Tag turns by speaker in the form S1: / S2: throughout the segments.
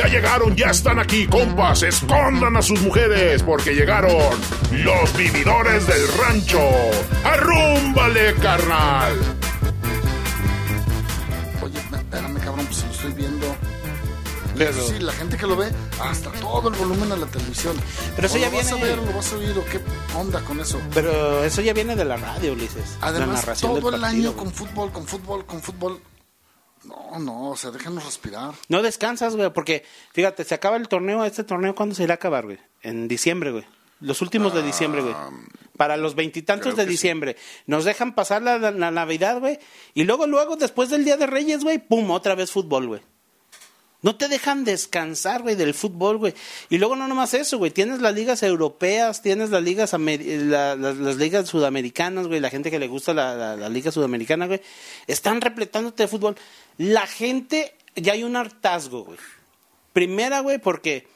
S1: Ya llegaron, ya están aquí, compas. Escondan a sus mujeres porque llegaron los vividores del rancho. ¡Arrúmbale, carnal!
S2: Oye, espérame, cabrón, pues lo estoy viendo.
S3: Pero-
S2: eso sí, la gente que lo ve, hasta todo el volumen a la televisión.
S3: Pero eso
S2: O
S3: ya
S2: lo vas a
S3: viene-
S2: ver, lo vas a oír, o qué onda con eso.
S3: Pero eso ya viene de la radio, Ulises. la
S2: Además,
S3: narración
S2: todo
S3: del
S2: el
S3: partido,
S2: año
S3: güey.
S2: con fútbol, con fútbol, con fútbol. No, no, o sea, déjanos respirar.
S3: No descansas, güey, porque fíjate, se acaba el torneo, este torneo, ¿cuándo se irá a acabar, güey? En diciembre, güey. Los últimos de diciembre, güey. Para los veintitantos de
S1: sí.
S3: diciembre. Nos dejan pasar la, la- la Navidad, güey. Y luego, luego, después del Día de Reyes, güey, pum, otra vez fútbol, güey. No te dejan descansar, güey, del fútbol, güey. Y luego no nomás eso, güey. Tienes las ligas europeas, tienes las ligas las, ligas sudamericanas, güey. La gente que le gusta la, la- la liga sudamericana, güey. Están repletándote de fútbol. La gente, ya hay un hartazgo, güey. Primera, güey, porque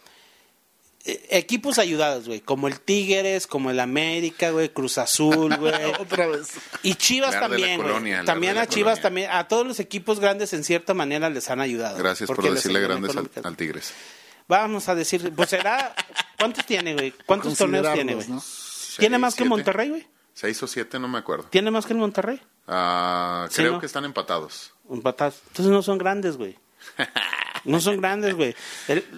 S3: equipos ayudados, güey. Como el Tigres, como el América, güey. Cruz Azul, güey.
S2: Otra vez.
S3: Y Chivas también, güey.
S4: colonia,
S3: También a Chivas
S4: colonia.
S3: también, a todos los equipos grandes en cierta manera les han ayudado.
S4: Gracias por decirle grandes al, Tigres.
S3: Vamos a decir, pues será, ¿cuántos tiene, güey? ¿Cuántos torneos tiene, güey?
S2: ¿no?
S3: ¿Tiene más que
S4: siete.
S3: Monterrey, güey?
S4: Seis o siete, no me acuerdo.
S3: ¿Tiene más que el Monterrey?
S4: Ah,
S3: Sí,
S4: creo
S3: ¿no?
S4: que están empatados.
S3: Empatados. Entonces no son grandes, güey. No son grandes, güey.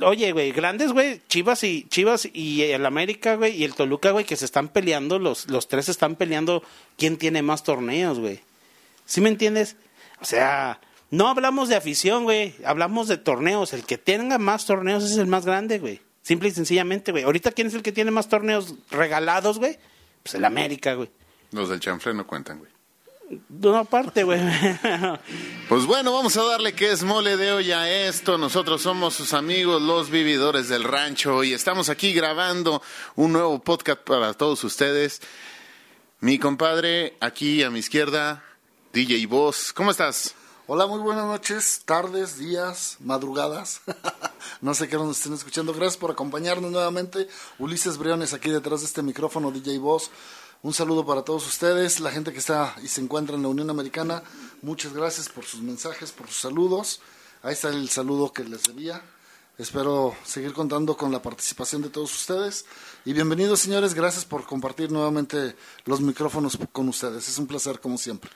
S3: Oye, güey, grandes, güey. Chivas y Chivas y el América, güey, y el Toluca, güey, que se están peleando, los, los tres están peleando quién tiene más torneos, güey. ¿Sí me entiendes? O sea, no hablamos de afición, güey. Hablamos de torneos. El que tenga más torneos es el más grande, güey. Simple y sencillamente, güey. Ahorita, ¿quién es el que tiene más torneos regalados, güey? Pues el América, güey.
S4: Los del chanfle no cuentan, güey.
S3: No, aparte, güey.
S4: Pues bueno, vamos a darle que es mole de hoy a esto. Nosotros somos sus amigos, los vividores del rancho, y estamos aquí grabando un nuevo podcast para todos ustedes. Mi compadre, aquí a mi izquierda, DJ Boss. ¿Cómo estás?
S2: Hola, muy buenas noches, tardes, días, madrugadas. no sé qué nos estén escuchando. Gracias por acompañarnos nuevamente. Ulises Briones aquí detrás de este micrófono, DJ Voz. Un saludo para todos ustedes, la gente que está y se encuentra en la Unión Americana. Muchas gracias por sus mensajes, por sus saludos. Ahí está el saludo que les debía. Espero seguir contando con la participación de todos ustedes. Y bienvenidos, señores. Gracias por compartir nuevamente los micrófonos con ustedes. Es un placer, como siempre.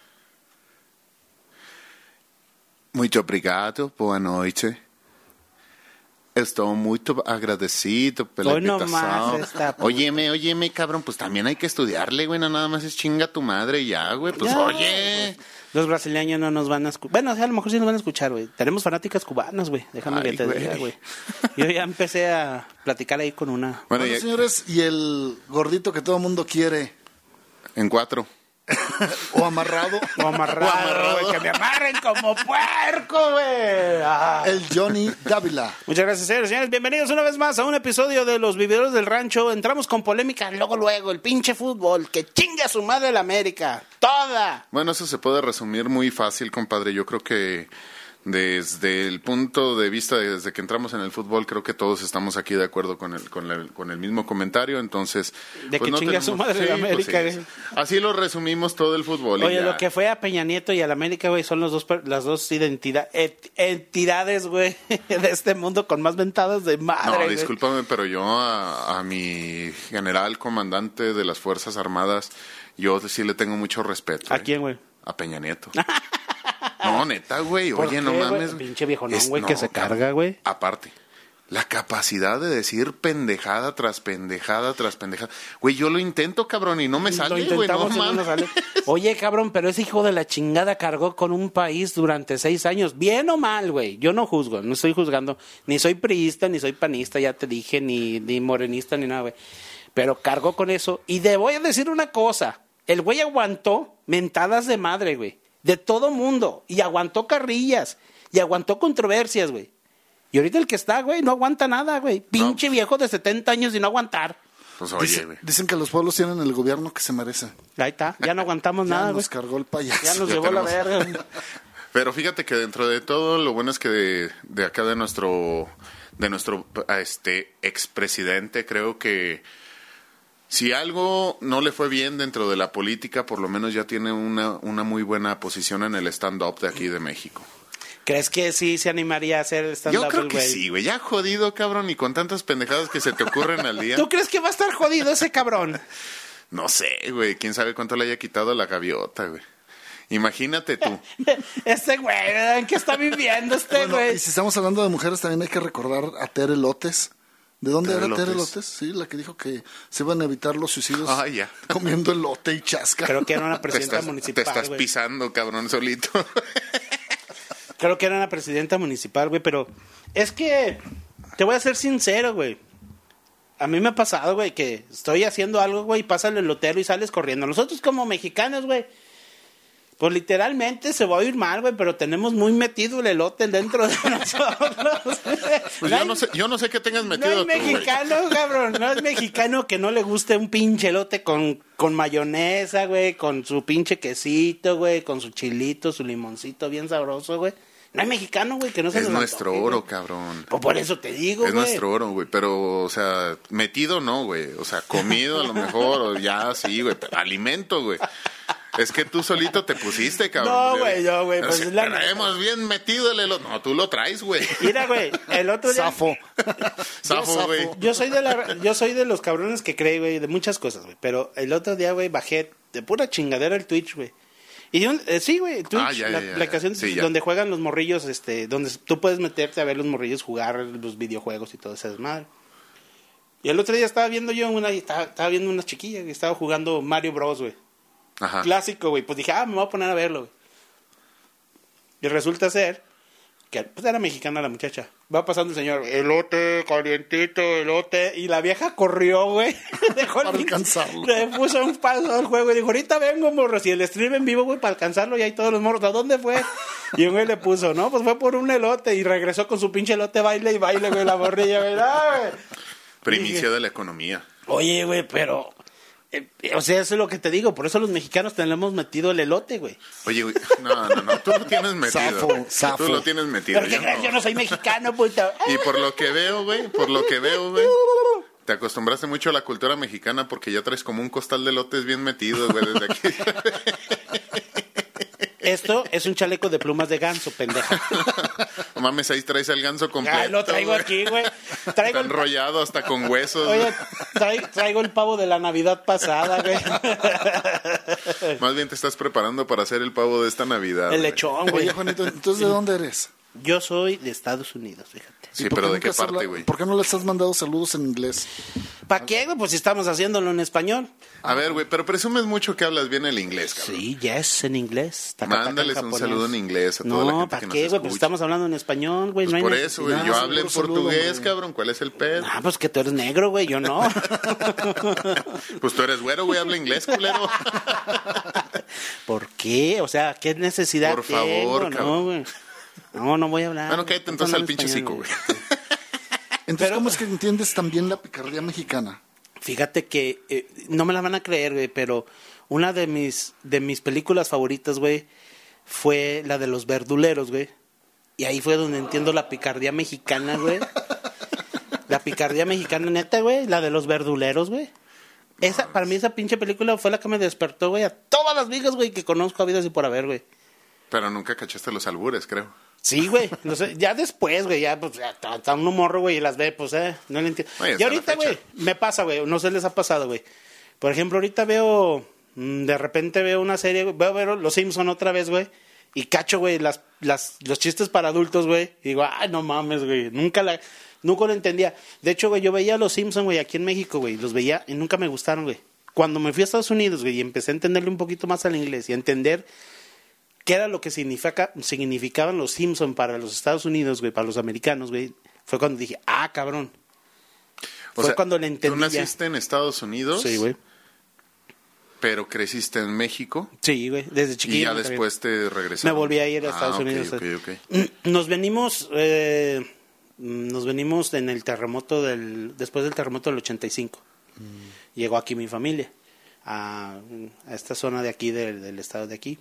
S4: Muito obrigado, boa noite. Estou muito agradecido pela
S3: Hoy nomás
S4: invitação.
S3: está-
S4: Óyeme, óyeme, cabrón, pues también hay que estudiarle, güey, no nada más es chinga tu madre ya, güey, pues
S3: Ya,
S4: oye.
S3: Los brasileños no nos van a escuchar. Bueno, o sea, a lo mejor sí nos van a escuchar, güey. Tenemos fanáticas cubanas, güey. Déjame
S4: Ay,
S3: que te
S4: güey.
S3: diga, güey. Yo ya empecé a platicar ahí con una.
S4: Bueno,
S2: Bueno,
S4: ya-
S2: señores, y el gordito que todo el mundo quiere,
S4: en cuatro.
S2: o amarrado,
S3: O amarrado, güey. Que me amarren como puerco, güey. Ah.
S2: el Johnny Dávila.
S3: Muchas gracias, señores. Señores, bienvenidos una vez más a un episodio de Los Vividores del Rancho. Entramos con polémica, luego, luego, el pinche fútbol. Que chingue a su madre la América. Toda.
S4: Bueno, eso se puede resumir muy fácil, compadre. Yo creo que desde el punto de vista de- desde que entramos en el fútbol, creo que todos estamos aquí de acuerdo con el, con el, con el mismo comentario. Entonces,
S3: De
S4: pues
S3: que chingue a su madre la
S4: pues
S3: América,
S4: sí. Así lo resumimos todo el fútbol.
S3: Oye, lo que fue a Peña Nieto y a la América, güey, son los dos, las dos identidad, entidades, güey, de este mundo con más ventadas de madre.
S4: No,
S3: güey.
S4: discúlpame, pero yo a, a mi general comandante de las Fuerzas Armadas, yo sí le tengo mucho respeto.
S3: ¿A
S4: ¿eh?
S3: quién, güey?
S4: A Peña Nieto. No, neta, güey.
S3: ¿Por
S4: Oye, no
S3: qué, güey?
S4: mames.
S3: Pinche viejonón,
S4: Es-
S3: güey, que se carga, güey.
S4: Aparte, la capacidad de decir pendejada tras pendejada tras pendejada. Güey, yo lo intento, cabrón, y no me sale, güey. No
S3: no nos sale. Oye, cabrón, pero ese hijo de la chingada cargó con un país durante seis años. Bien o mal, güey. Yo no juzgo, no estoy juzgando. Ni soy priista, ni soy panista, ya te dije, ni, ni morenista, ni nada, güey. Pero cargó con eso. Y te voy a decir una cosa. El güey aguantó mentadas de madre, güey. De todo mundo. Y aguantó carrillas. Y aguantó controversias, güey. Y ahorita el que está, güey, no aguanta nada, güey. Pinche viejo de 70 años y no aguantar.
S4: Pues oye,
S2: Dice-
S4: güey.
S2: dicen que los pueblos tienen el gobierno que se merecen.
S3: Ahí está. Ya no aguantamos
S2: Ya
S3: nada, güey.
S2: nos cargó el payaso.
S3: Ya nos
S4: Ya
S3: llevó la verga.
S4: Pero fíjate que dentro de todo, lo bueno es que de, de acá de nuestro, de nuestro este expresidente, creo que si algo no le fue bien dentro de la política, por lo menos ya tiene una, una muy buena posición en el stand-up de aquí de México.
S3: ¿Crees que sí se animaría a hacer stand-up
S4: Yo creo
S3: el
S4: que sí, güey. Ya jodido, cabrón, y con tantas pendejadas que se te ocurren al día.
S3: ¿Tú crees que va a estar jodido ese cabrón?
S4: No sé, güey. Quién sabe cuánto le haya quitado la gaviota, güey. Imagínate tú.
S3: Este güey, ¿en qué está viviendo este
S2: Bueno,
S3: güey?
S2: y si estamos hablando de mujeres, también hay que recordar a Tere López. ¿De dónde
S4: Tere
S2: era Tere.
S4: López?
S2: Sí, la que dijo que se iban a evitar los suicidios
S4: Ay, ya.
S2: comiendo elote y chasca.
S3: Creo que era una
S4: Te
S3: presidenta
S4: estás, te
S3: municipal,
S4: estás
S3: güey.
S4: pisando, cabrón, solito.
S3: Creo que era una presidenta municipal, güey, pero es que te voy a ser sincero, güey. A mí me ha pasado, güey, que estoy haciendo algo, güey, y pasa el elotero y sales corriendo. Nosotros como mexicanos, güey, pues literalmente se va a oír mal, güey, pero tenemos muy metido el elote dentro de nosotros.
S4: Pues yo no sé, yo no sé qué tengas
S3: No
S4: metido
S3: es
S4: tú, güey.
S3: mexicano, cabrón. No es mexicano que no le guste un pinche elote con, con mayonesa, güey. Con su pinche quesito, güey. Con su chilito, su limoncito bien sabroso, güey. No hay mexicano, güey, que no se
S4: Es
S3: nos
S4: nuestro
S3: antoje,
S4: oro, cabrón.
S3: Pues por eso te digo,
S4: Es nuestro oro, güey. Pero, o sea, metido no, güey. O sea, comido a lo mejor, o ya sí, güey. Pero alimento, güey. Es que tú solito te pusiste, cabrón.
S3: No, güey, no, güey, pues es la
S4: traemos bien metido el elote. No, tú lo traes, güey.
S3: Mira, güey, el otro día...
S2: Zafo.
S4: Zafo, güey.
S3: Yo soy de la, yo soy de los cabrones que cree, güey, de muchas cosas, güey. Pero el otro día, güey, bajé de pura chingadera el Twitch, güey. Y un- eh, sí, güey, Twitch,
S4: Ah, ya,
S3: la
S4: ya, ya,
S3: aplicación
S4: sí, ya.
S3: donde juegan los morrillos, este, donde tú puedes meterte a ver los morrillos jugar los videojuegos y todo ese desmadre. Y el otro día estaba viendo yo una, estaba, estaba viendo unas chiquillas que estaba jugando Mario Bros, güey.
S4: Ajá.
S3: Clásico, güey. Pues dije, ah, me voy a poner a verlo, güey. Y resulta ser que pues era mexicana la muchacha. Va pasando el señor, elote, calientito, elote. Y la vieja corrió, güey. Dejó el
S2: Para alcanzarlo.
S3: Le puso un paso al juego y dijo, ahorita vengo, morros. Y el stream en vivo, güey, para alcanzarlo. Y ahí todos los morros, ¿a dónde fue? Y un güey le puso, no, pues fue por un elote. Y regresó con su pinche elote, baile y baile, güey, la morrilla, güey. Ah, güey.
S4: Primicia de la economía.
S3: Oye, güey, pero... eh, o sea, eso es lo que te digo. Por eso los mexicanos tenemos metido el elote, güey.
S4: Oye, güey. No, no, no. Tú lo tienes metido.
S2: Zafo,
S4: güey.
S2: zafo.
S4: Tú lo tienes metido.
S3: Pero qué
S4: yo
S3: crees,
S4: no.
S3: yo no soy mexicano, puta.
S4: Y por lo que veo, güey, por lo que veo, güey, te acostumbraste mucho a la cultura mexicana porque ya traes como un costal de lotes bien metido, güey, desde aquí.
S3: Esto es un chaleco de plumas de ganso, pendeja.
S4: No mames, ahí traes el ganso completo.
S3: Ya lo traigo
S4: güey.
S3: aquí, güey.
S4: Está
S3: Traigo el,
S4: enrollado hasta con huesos.
S3: oye, trai- traigo el pavo de la Navidad pasada, güey.
S4: Más bien te estás preparando para hacer el pavo de esta Navidad.
S3: El
S4: güey.
S3: lechón, güey.
S2: Oye, Juanito, entonces, ¿de dónde eres?
S3: Yo soy de Estados Unidos, fíjate.
S4: Sí,
S2: ¿Y por
S4: pero ¿de qué parte, güey?
S2: ¿Por qué no les has mandado saludos en inglés?
S3: ¿Para qué, güey? Pues si estamos haciéndolo en español.
S4: A ver, güey, pero presumes mucho que hablas bien el inglés, cabrón.
S3: Sí, yes, en inglés. Taca,
S4: Mándales un saludo en inglés a toda la
S3: No,
S4: gente
S3: ¿para qué, güey? Pues estamos hablando en español, güey.
S4: Pues
S3: no hay
S4: por eso, güey, yo hablo en
S2: saludo,
S4: portugués, cabrón. ¿Cuál es el pedo?
S3: Ah, pues que tú eres negro, güey, yo no.
S4: Pues tú eres güero, güey, habla inglés, culero.
S3: ¿Por qué? O sea, ¿qué necesidad
S4: Por favor,
S3: tengo?
S4: cabrón.
S3: No, güey. No, no voy a hablar.
S4: Bueno, cállate entonces al pinche cico, güey.
S2: Entonces,
S3: Pero-
S2: ¿cómo es que entiendes también la picardía mexicana?
S3: Fíjate que eh, no me la van a creer, güey, pero una de mis de mis películas favoritas, güey, fue la de los verduleros, güey. Y ahí fue donde entiendo la picardía mexicana, güey. La picardía mexicana neta, güey, la de los verduleros, güey. Esa, para mí esa pinche película fue la que me despertó, güey, a todas las viejas, güey, que conozco a vidas y por haber, güey.
S4: Pero nunca cachaste los albures, creo.
S3: Sí, güey. No sé, ya después, güey, ya, pues, ya está, uno morro, güey, y las ve, pues, eh, no le entiendo.
S4: Oye,
S3: y ahorita, güey, me pasa, güey, no sé, les ha pasado, güey. Por ejemplo, ahorita veo, mm, de repente veo una serie, güey, veo, ver Los Simpson otra vez, güey, y cacho, güey, las, las, los chistes para adultos, güey, y digo, ay, no mames, güey, nunca la, nunca lo entendía. De hecho, güey, yo veía Los Simpson, güey, aquí en México, güey, los veía y nunca me gustaron, güey. Cuando me fui a Estados Unidos, güey, y empecé a entenderle un poquito más al inglés y a entender qué era lo que significa, significaban los Simpson para los Estados Unidos, güey, para los americanos, güey, fue cuando dije, ah, cabrón.
S4: O
S3: Fue
S4: sea,
S3: cuando le
S4: Tú
S3: entendí. ya.
S4: naciste en Estados Unidos,
S3: Sí, güey.
S4: pero creciste en México
S3: Sí, güey, desde chiquillo.
S4: y ya después te regresaste.
S3: Me volví a ir a Estados Unidos.
S4: Ok, ok.
S3: Nos venimos, eh, nos venimos en el terremoto del, después del terremoto del 85. Llegó aquí mi familia, a, a esta zona de aquí, del, del estado de aquí.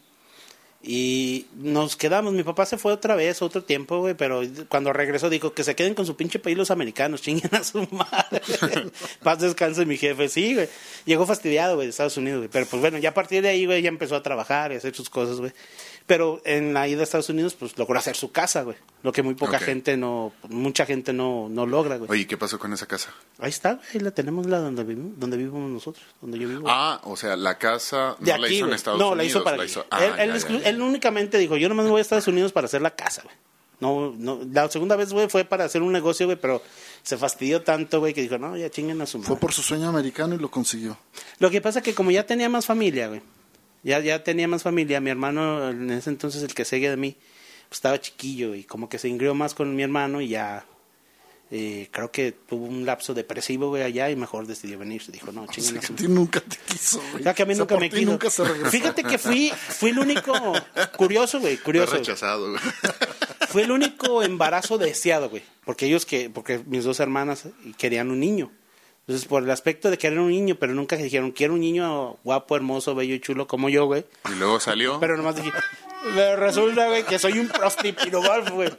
S3: Y nos quedamos, mi papá se fue otra vez, otro tiempo, güey, pero cuando regresó dijo que se queden con su pinche país los americanos, chinguen a su madre. Paz descanse mi jefe, sí, güey. Llegó fastidiado, güey, de Estados Unidos, güey. Pero pues bueno, ya a partir de ahí, güey, ya empezó a trabajar y a hacer sus cosas, güey. Pero en la ida a Estados Unidos, pues logró hacer su casa, güey. Lo que muy poca
S4: Ok.
S3: gente no, mucha gente no, no logra, güey.
S4: Oye, ¿qué pasó con esa casa?
S3: Ahí está, güey, ahí la tenemos la donde vivimos, donde vivimos nosotros, donde yo vivo.
S4: Ah, o sea, la casa
S3: de
S4: no la
S3: aquí,
S4: hizo en
S3: güey.
S4: Estados
S3: no,
S4: Unidos.
S3: la hizo para aquí.
S4: hizo- Ah,
S3: él, él
S4: ya,
S3: exclu-
S4: ya, ya.
S3: él únicamente dijo, yo nomás me voy a Estados Unidos para hacer la casa, güey. No, no, la segunda vez, güey, fue para hacer un negocio, güey, pero se fastidió tanto, güey, que dijo, no, ya chinguen a su madre.
S2: Fue por su sueño americano y lo consiguió.
S3: Lo que pasa que como ya tenía más familia, güey, ya, ya tenía más familia, mi hermano, en ese entonces el que seguía de mí, pues estaba chiquillo y como que se ingrió más con mi hermano y ya, eh, creo que tuvo un lapso depresivo, güey, allá y mejor decidió venirse. Dijo, no,
S2: O
S3: chinguen
S2: sea, que
S3: su
S2: a ti nunca te quiso, güey.
S3: o sea, que a mí
S2: O sea,
S3: nunca
S2: por
S3: me quiso.
S2: nunca se regresó.
S3: Fíjate que fui, fui el único, curioso, güey,
S4: Fue
S3: curioso.
S4: rechazado, güey.
S3: Fue el único embarazo deseado, güey. Porque ellos que, porque mis dos hermanas querían un niño. Entonces, por el aspecto de querer un niño, pero nunca dijeron, quiero un niño guapo, hermoso, bello y chulo como yo, güey.
S4: Y luego salió.
S3: Pero nomás dije, pero resulta, güey, que soy un prostipirogolf, güey.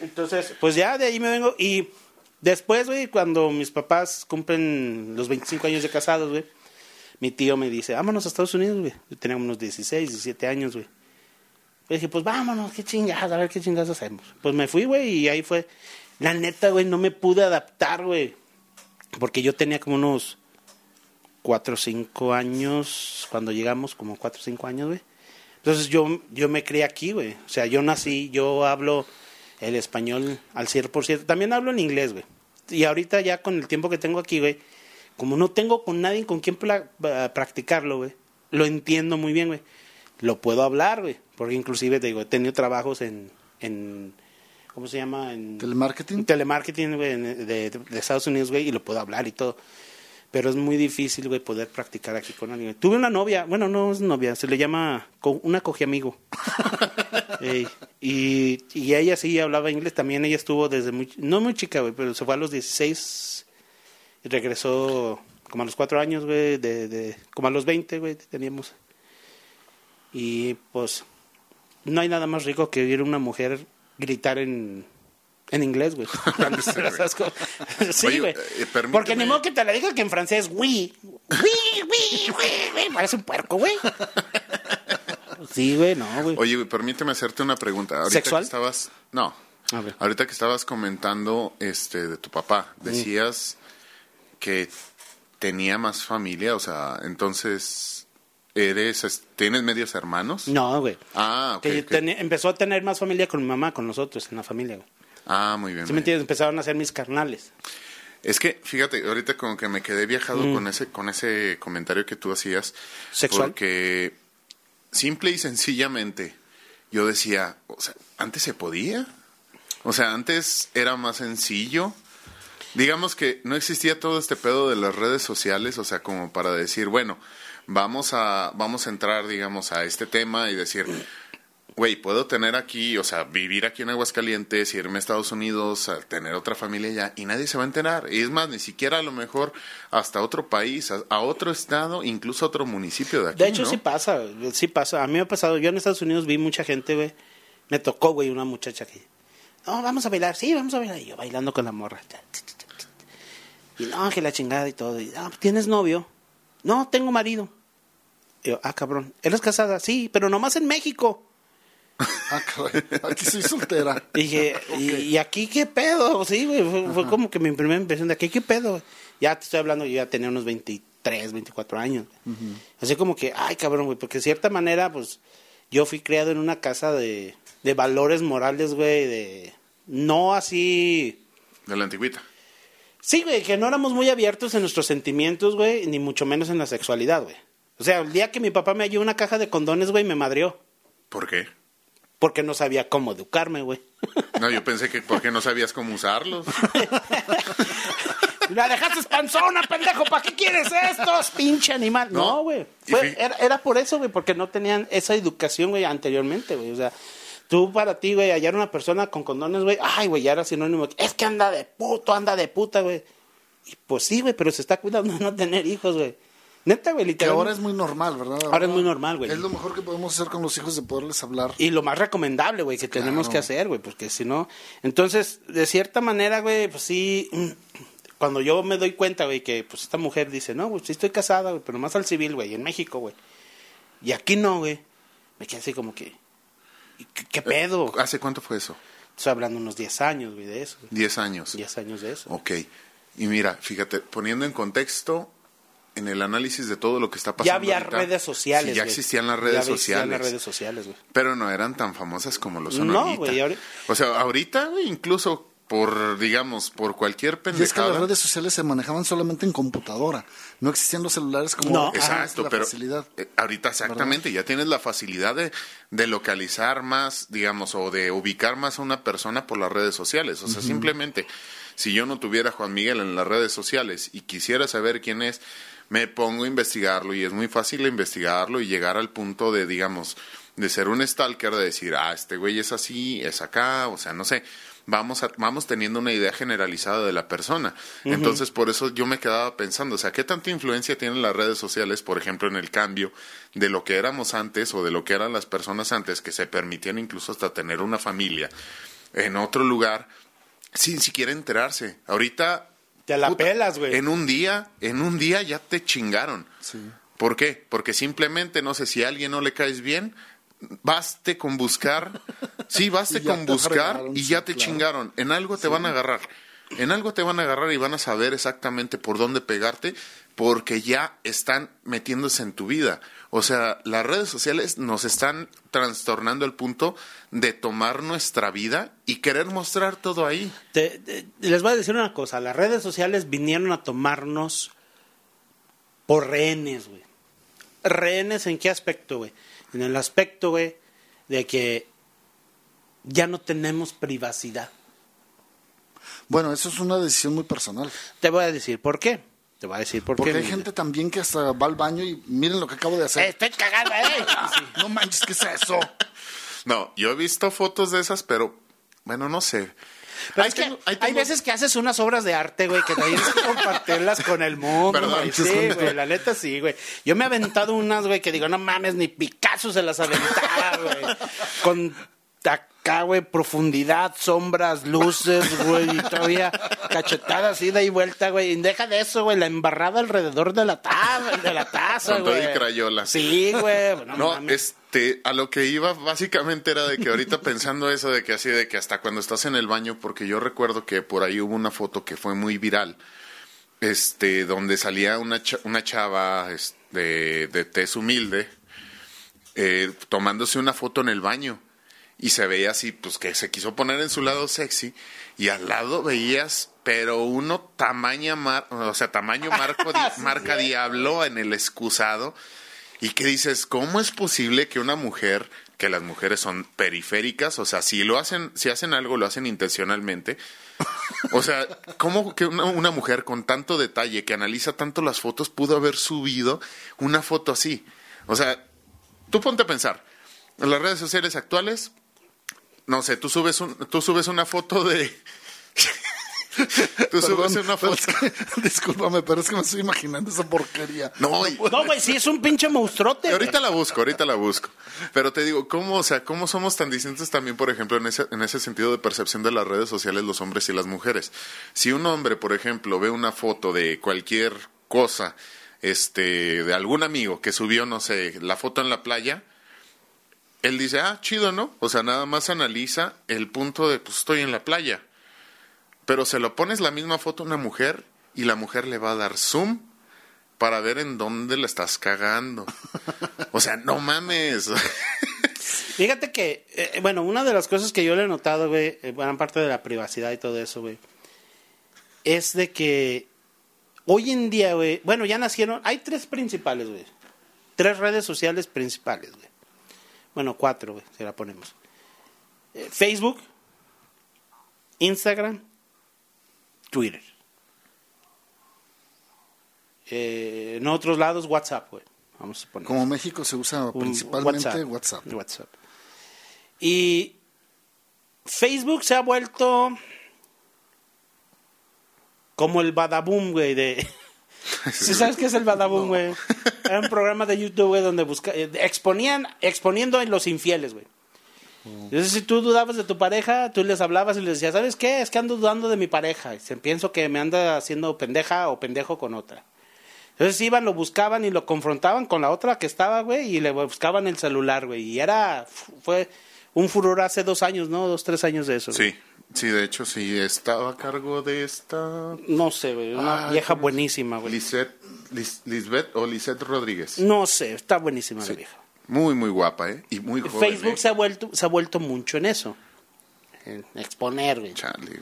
S3: Entonces, pues ya de ahí me vengo. Y después, güey, cuando mis papás cumplen los 25 años de casados, güey, mi tío me dice, vámonos a Estados Unidos, güey. Yo tenía unos 16, 17 años, güey. Le dije, pues vámonos, qué chingadas, a ver qué chingadas hacemos. Pues me fui, güey, y ahí fue. La neta, güey, no me pude adaptar, güey. Porque yo tenía como unos 4 o 5 años, cuando llegamos, como 4 o 5 años, güey. Entonces yo, yo me crié aquí, güey. O sea, yo nací, yo hablo el español al 100%. También hablo en inglés, güey. Y ahorita ya con el tiempo que tengo aquí, güey, como no tengo con nadie con quien pa- practicarlo, güey, lo entiendo muy bien, güey. Lo puedo hablar, güey. Porque inclusive, te digo, he tenido trabajos en ¿cómo se llama? En
S2: ¿Telemarketing?
S3: telemarketing, güey, en- de, de Estados Unidos, güey, y lo puedo hablar y todo. Pero es muy difícil, güey, poder practicar aquí con alguien. Tuve una novia, bueno, no es novia, se le llama co- una coge amigo. Y, y ella sí hablaba inglés, también ella estuvo desde muy, no muy chica, güey, pero se fue a los 16 y regresó como a los 4 años, güey, de, de, como a los 20, güey, teníamos. Y pues no hay nada más rico que oír una mujer gritar en, en inglés, güey. Sí, güey.
S4: eh,
S3: Porque ni modo que te la diga que en francés, oui, oui, oui, oui, parece un puerco, güey. Sí, güey, no, güey.
S4: Oye, güey, permíteme hacerte una pregunta. Ahorita
S3: ¿Sexual?
S4: que estabas, no.
S3: A ver.
S4: Ahorita que estabas comentando este de tu papá, decías que tenía más familia, o sea, entonces eres es- tienes medios hermanos?
S3: No, güey.
S4: Ah, ok.
S3: Que
S4: ok.
S3: tenía- empezó a tener más familia con mi mamá, con nosotros, en la familia, güey.
S4: Ah, muy bien.
S3: ¿Sí
S4: muy
S3: me entiendes? Empezaron a ser mis carnales.
S4: Es que, fíjate, ahorita como que me quedé viajado con ese con ese comentario que tú hacías.
S3: ¿Sexual?
S4: Porque simple y sencillamente yo decía, o sea, antes se podía. O sea, antes era más sencillo. Digamos que no existía todo este pedo de las redes sociales, o sea, como para decir, bueno, vamos a vamos a entrar, digamos, a este tema y decir, güey, puedo tener aquí, o sea, vivir aquí en Aguascalientes, irme a Estados Unidos, a tener otra familia allá, y nadie se va a enterar. Y es más, ni siquiera a lo mejor hasta otro país, a, a otro estado, incluso a otro municipio de aquí.
S3: De hecho,
S4: ¿no?
S3: sí pasa, sí pasa. A mí me ha pasado. Yo en Estados Unidos vi mucha gente, güey. Me tocó, güey, una muchacha que. No, vamos a bailar, sí, vamos a bailar. Y yo bailando con la morra. Y no, que la chingada y todo. Y, ah, ¿tienes novio? No, tengo marido. Y yo, ah, cabrón. ¿Eres casada? Sí, pero nomás en México.
S2: Ah, caray. Aquí soy soltera.
S3: Y dije, ¿y, y aquí qué pedo? Sí, güey, fue, fue como que mi primera impresión de aquí qué pedo. Ya te estoy hablando, yo ya tenía unos 23, 24 años. Así como que, ay, cabrón, güey, porque de cierta manera, pues, yo fui criado en una casa de, de valores morales, güey, de... No así...
S4: De la antigüita.
S3: Sí, güey, que no éramos muy abiertos en nuestros sentimientos, güey, ni mucho menos en la sexualidad, güey. O sea, el día que mi papá me halló una caja de condones, güey, me madrió.
S4: ¿Por qué?
S3: Porque no sabía cómo educarme, güey.
S4: No, yo pensé que porque no sabías cómo usarlos.
S3: La dejaste panzona, pendejo, ¿para qué quieres estos? Pinche animal.
S4: No.
S3: Güey. Era por eso, güey, porque no tenían esa educación, güey, anteriormente, güey. O sea, tú para ti, güey, hallar una persona con condones, güey, ay, güey, ya era sinónimo. Es que anda de puto, anda de puta, güey. Y pues sí, güey, pero se está cuidando de no tener hijos, güey. Neta, güey,
S2: Que
S3: literal.
S2: ahora es muy normal, ¿verdad?
S3: Ahora es muy normal, güey.
S2: Es lo mejor que podemos hacer con los hijos de poderles hablar.
S3: Y lo más recomendable, güey, que tenemos que hacer, güey, porque si no... Entonces, de cierta manera, güey, pues sí, cuando yo me doy cuenta, güey, que pues esta mujer dice, no, güey, sí estoy casada, güey, pero más al civil, güey, en México, güey. Y aquí no, güey. Me quedé así como que, ¿qué, qué pedo?
S4: ¿Hace cuánto fue eso?
S3: Estoy hablando unos 10 años, güey, de eso. güey.
S4: 10 años.
S3: 10 años de eso.
S4: Ok. Y mira, fíjate, poniendo en contexto, en el análisis de todo lo que está pasando.
S3: Ya había
S4: ahorita,
S3: redes sociales,
S4: sí, ya existían las
S3: Ya
S4: redes
S3: existían
S4: sociales.
S3: las redes sociales, güey.
S4: Pero no eran tan famosas como lo son
S3: No,
S4: ahorita.
S3: ahori-
S4: O sea, ahorita, güey, incluso por, digamos, por cualquier
S2: Y es que
S4: pendejada.
S2: las redes sociales se manejaban solamente en computadora. No existían los celulares como
S3: No,
S4: Exacto,
S2: la
S4: pero
S2: facilidad.
S4: eh, ahorita exactamente, ya tienes la facilidad de, de localizar más, digamos, o de ubicar más a una persona por las redes sociales. O sea, simplemente, si yo no tuviera a Juan Miguel en las redes sociales y quisiera saber quién es, me pongo a investigarlo y es muy fácil investigarlo y llegar al punto de, digamos, de ser un stalker, de decir, ah, este güey es así, es acá, o sea, no sé. Vamos, a- vamos teniendo una idea generalizada de la persona. Entonces, por eso yo me quedaba pensando, o sea, ¿qué tanta influencia tienen las redes sociales, por ejemplo, en el cambio de lo que éramos antes o de lo que eran las personas antes, que se permitían incluso hasta tener una familia en otro lugar sin siquiera enterarse? Ahorita...
S3: Te la pelas, güey.
S4: En un día, en un día ya te chingaron.
S2: Sí.
S4: ¿Por qué? Porque simplemente, no sé, si a alguien no le caes bien, baste con buscar, sí, baste con buscar y
S2: sí,
S4: ya te
S2: claro.
S4: chingaron. En algo te van a agarrar. En algo te van a agarrar y van a saber exactamente por dónde pegarte porque ya están metiéndose en tu vida. O sea, las redes sociales nos están trastornando al punto de tomar nuestra vida y querer mostrar todo ahí.
S3: Te- te- les voy a decir una cosa, las redes sociales vinieron a tomarnos por rehenes, güey. ¿Rehenes en qué aspecto, güey? En el aspecto, güey, de que ya no tenemos privacidad.
S2: Bueno, eso es una decisión muy personal.
S3: Te voy a decir por qué. Te voy a decir por
S2: Porque
S3: qué.
S2: hay gente también que hasta va al baño y miren lo que acabo de hacer.
S3: estoy cagando, eh.
S2: No manches, ¿qué es eso?
S4: No, yo he visto fotos de esas, pero bueno, no sé.
S3: Pero
S4: Ahí
S3: es que
S4: tengo- ahí
S3: hay veces que haces unas obras de arte, güey, que tienes que compartirlas con el mundo.
S4: Perdón,
S3: güey. Sí, güey, la neta sí, güey. Yo me he aventado unas, güey, que digo, no mames, ni Picasso se las aventaba, güey. Con acá, güey, profundidad, sombras, luces, güey, y todavía cachetadas, ida y vuelta, güey. Y deja de eso, güey, la embarrada alrededor de la taza, de la taza,
S4: Con todo
S3: güey.
S4: y crayola.
S3: Sí, güey. No,
S4: No, este, a lo que iba básicamente era de que ahorita pensando eso de que así de que hasta cuando estás en el baño, porque yo recuerdo que por ahí hubo una foto que fue muy viral, este, donde salía una, una chava este, de tez humilde eh, tomándose una foto en el baño y se veía así, pues que se quiso poner en su lado sexy y al lado veías, pero uno tamaña, mar- o sea, tamaño marco, di- marca diablo en el excusado y que dices, ¿cómo es posible que una mujer, que las mujeres son periféricas, o sea, si lo hacen, si hacen algo, lo hacen intencionalmente? O sea, ¿cómo que una, una mujer con tanto detalle, que analiza tanto las fotos, pudo haber subido una foto así? O sea, tú ponte a pensar, en las redes sociales actuales, no sé, tú subes, un, tú subes una foto de... tú subes una
S2: pero
S4: foto...
S2: es que- discúlpame, pero es que me estoy imaginando esa porquería.
S4: No, y-
S3: No, güey, sí, es un pinche monstruote.
S4: Ahorita la busco, ahorita la busco. Pero te digo, ¿cómo, o sea, cómo somos tan distintos también, por ejemplo, en ese, en ese sentido de percepción de las redes sociales, los hombres y las mujeres? Si un hombre, por ejemplo, ve una foto de cualquier cosa, este, de algún amigo que subió, no sé, la foto en la playa, él dice, ah, chido, ¿no? O sea, nada más analiza el punto de, pues estoy en la playa. Pero se lo pones la misma foto a una mujer y la mujer le va a dar zoom para ver en dónde la estás cagando. O sea, no mames.
S3: Fíjate que, eh, bueno, una de las cosas que yo le he notado, güey, eh, gran parte de la privacidad y todo eso, güey, es de que hoy en día, güey, bueno, ya nacieron, hay tres principales, güey, tres redes sociales principales, güey. Bueno, cuatro, güey, si la ponemos. Eh, Facebook, Instagram, Twitter. Eh, en otros lados, WhatsApp, güey. Vamos a poner.
S2: Como México se usa
S3: Un
S2: principalmente WhatsApp.
S3: WhatsApp. Y Facebook se ha vuelto como el Badaboom, güey, de... ¿Sí sabes qué es el Badaboom, güey? Era un programa de YouTube, güey, donde busca... eh, exponían, exponiendo en los infieles, güey. Entonces, si tú dudabas de tu pareja, tú les hablabas y les decías, ¿sabes qué? Es que ando dudando de mi pareja. Y se- pienso que me anda haciendo pendeja o pendejo con otra. Entonces iban, lo buscaban y lo confrontaban con la otra que estaba, güey, y le buscaban el celular, güey. Y era, fue un furor hace dos años, ¿no? Dos, tres años de eso.
S4: Sí, sí, de hecho, sí, estaba a cargo de esta...
S3: No sé, güey, una
S4: Ay,
S3: vieja buenísima, güey.
S4: Lisette, Lis- Lisbeth o Lisette Rodríguez.
S3: No sé, está buenísima la vieja.
S4: Muy, muy guapa, ¿eh? Y muy joven.
S3: Facebook
S4: ¿eh?
S3: se ha vuelto, se ha vuelto mucho en eso. En exponer, güey.
S4: Güey.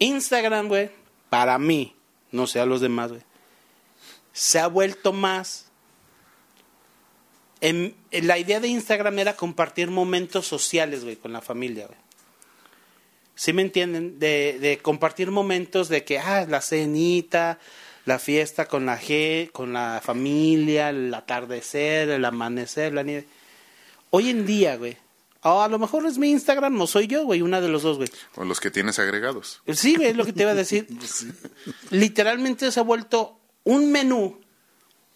S3: Instagram, güey, para mí, no sé a los demás, güey, se ha vuelto más. En, en la idea de Instagram era compartir momentos sociales, güey, con la familia, güey. ¿Sí me entienden? De, de compartir momentos de que, ah, la cenita, la fiesta con la G, con la familia, el atardecer, el amanecer, la nieve. Hoy en día, güey, o a lo mejor es mi Instagram, no soy yo, güey, una de los dos, güey.
S4: O los que tienes agregados.
S3: Sí, güey, es lo que te iba a decir. Literalmente se ha vuelto un menú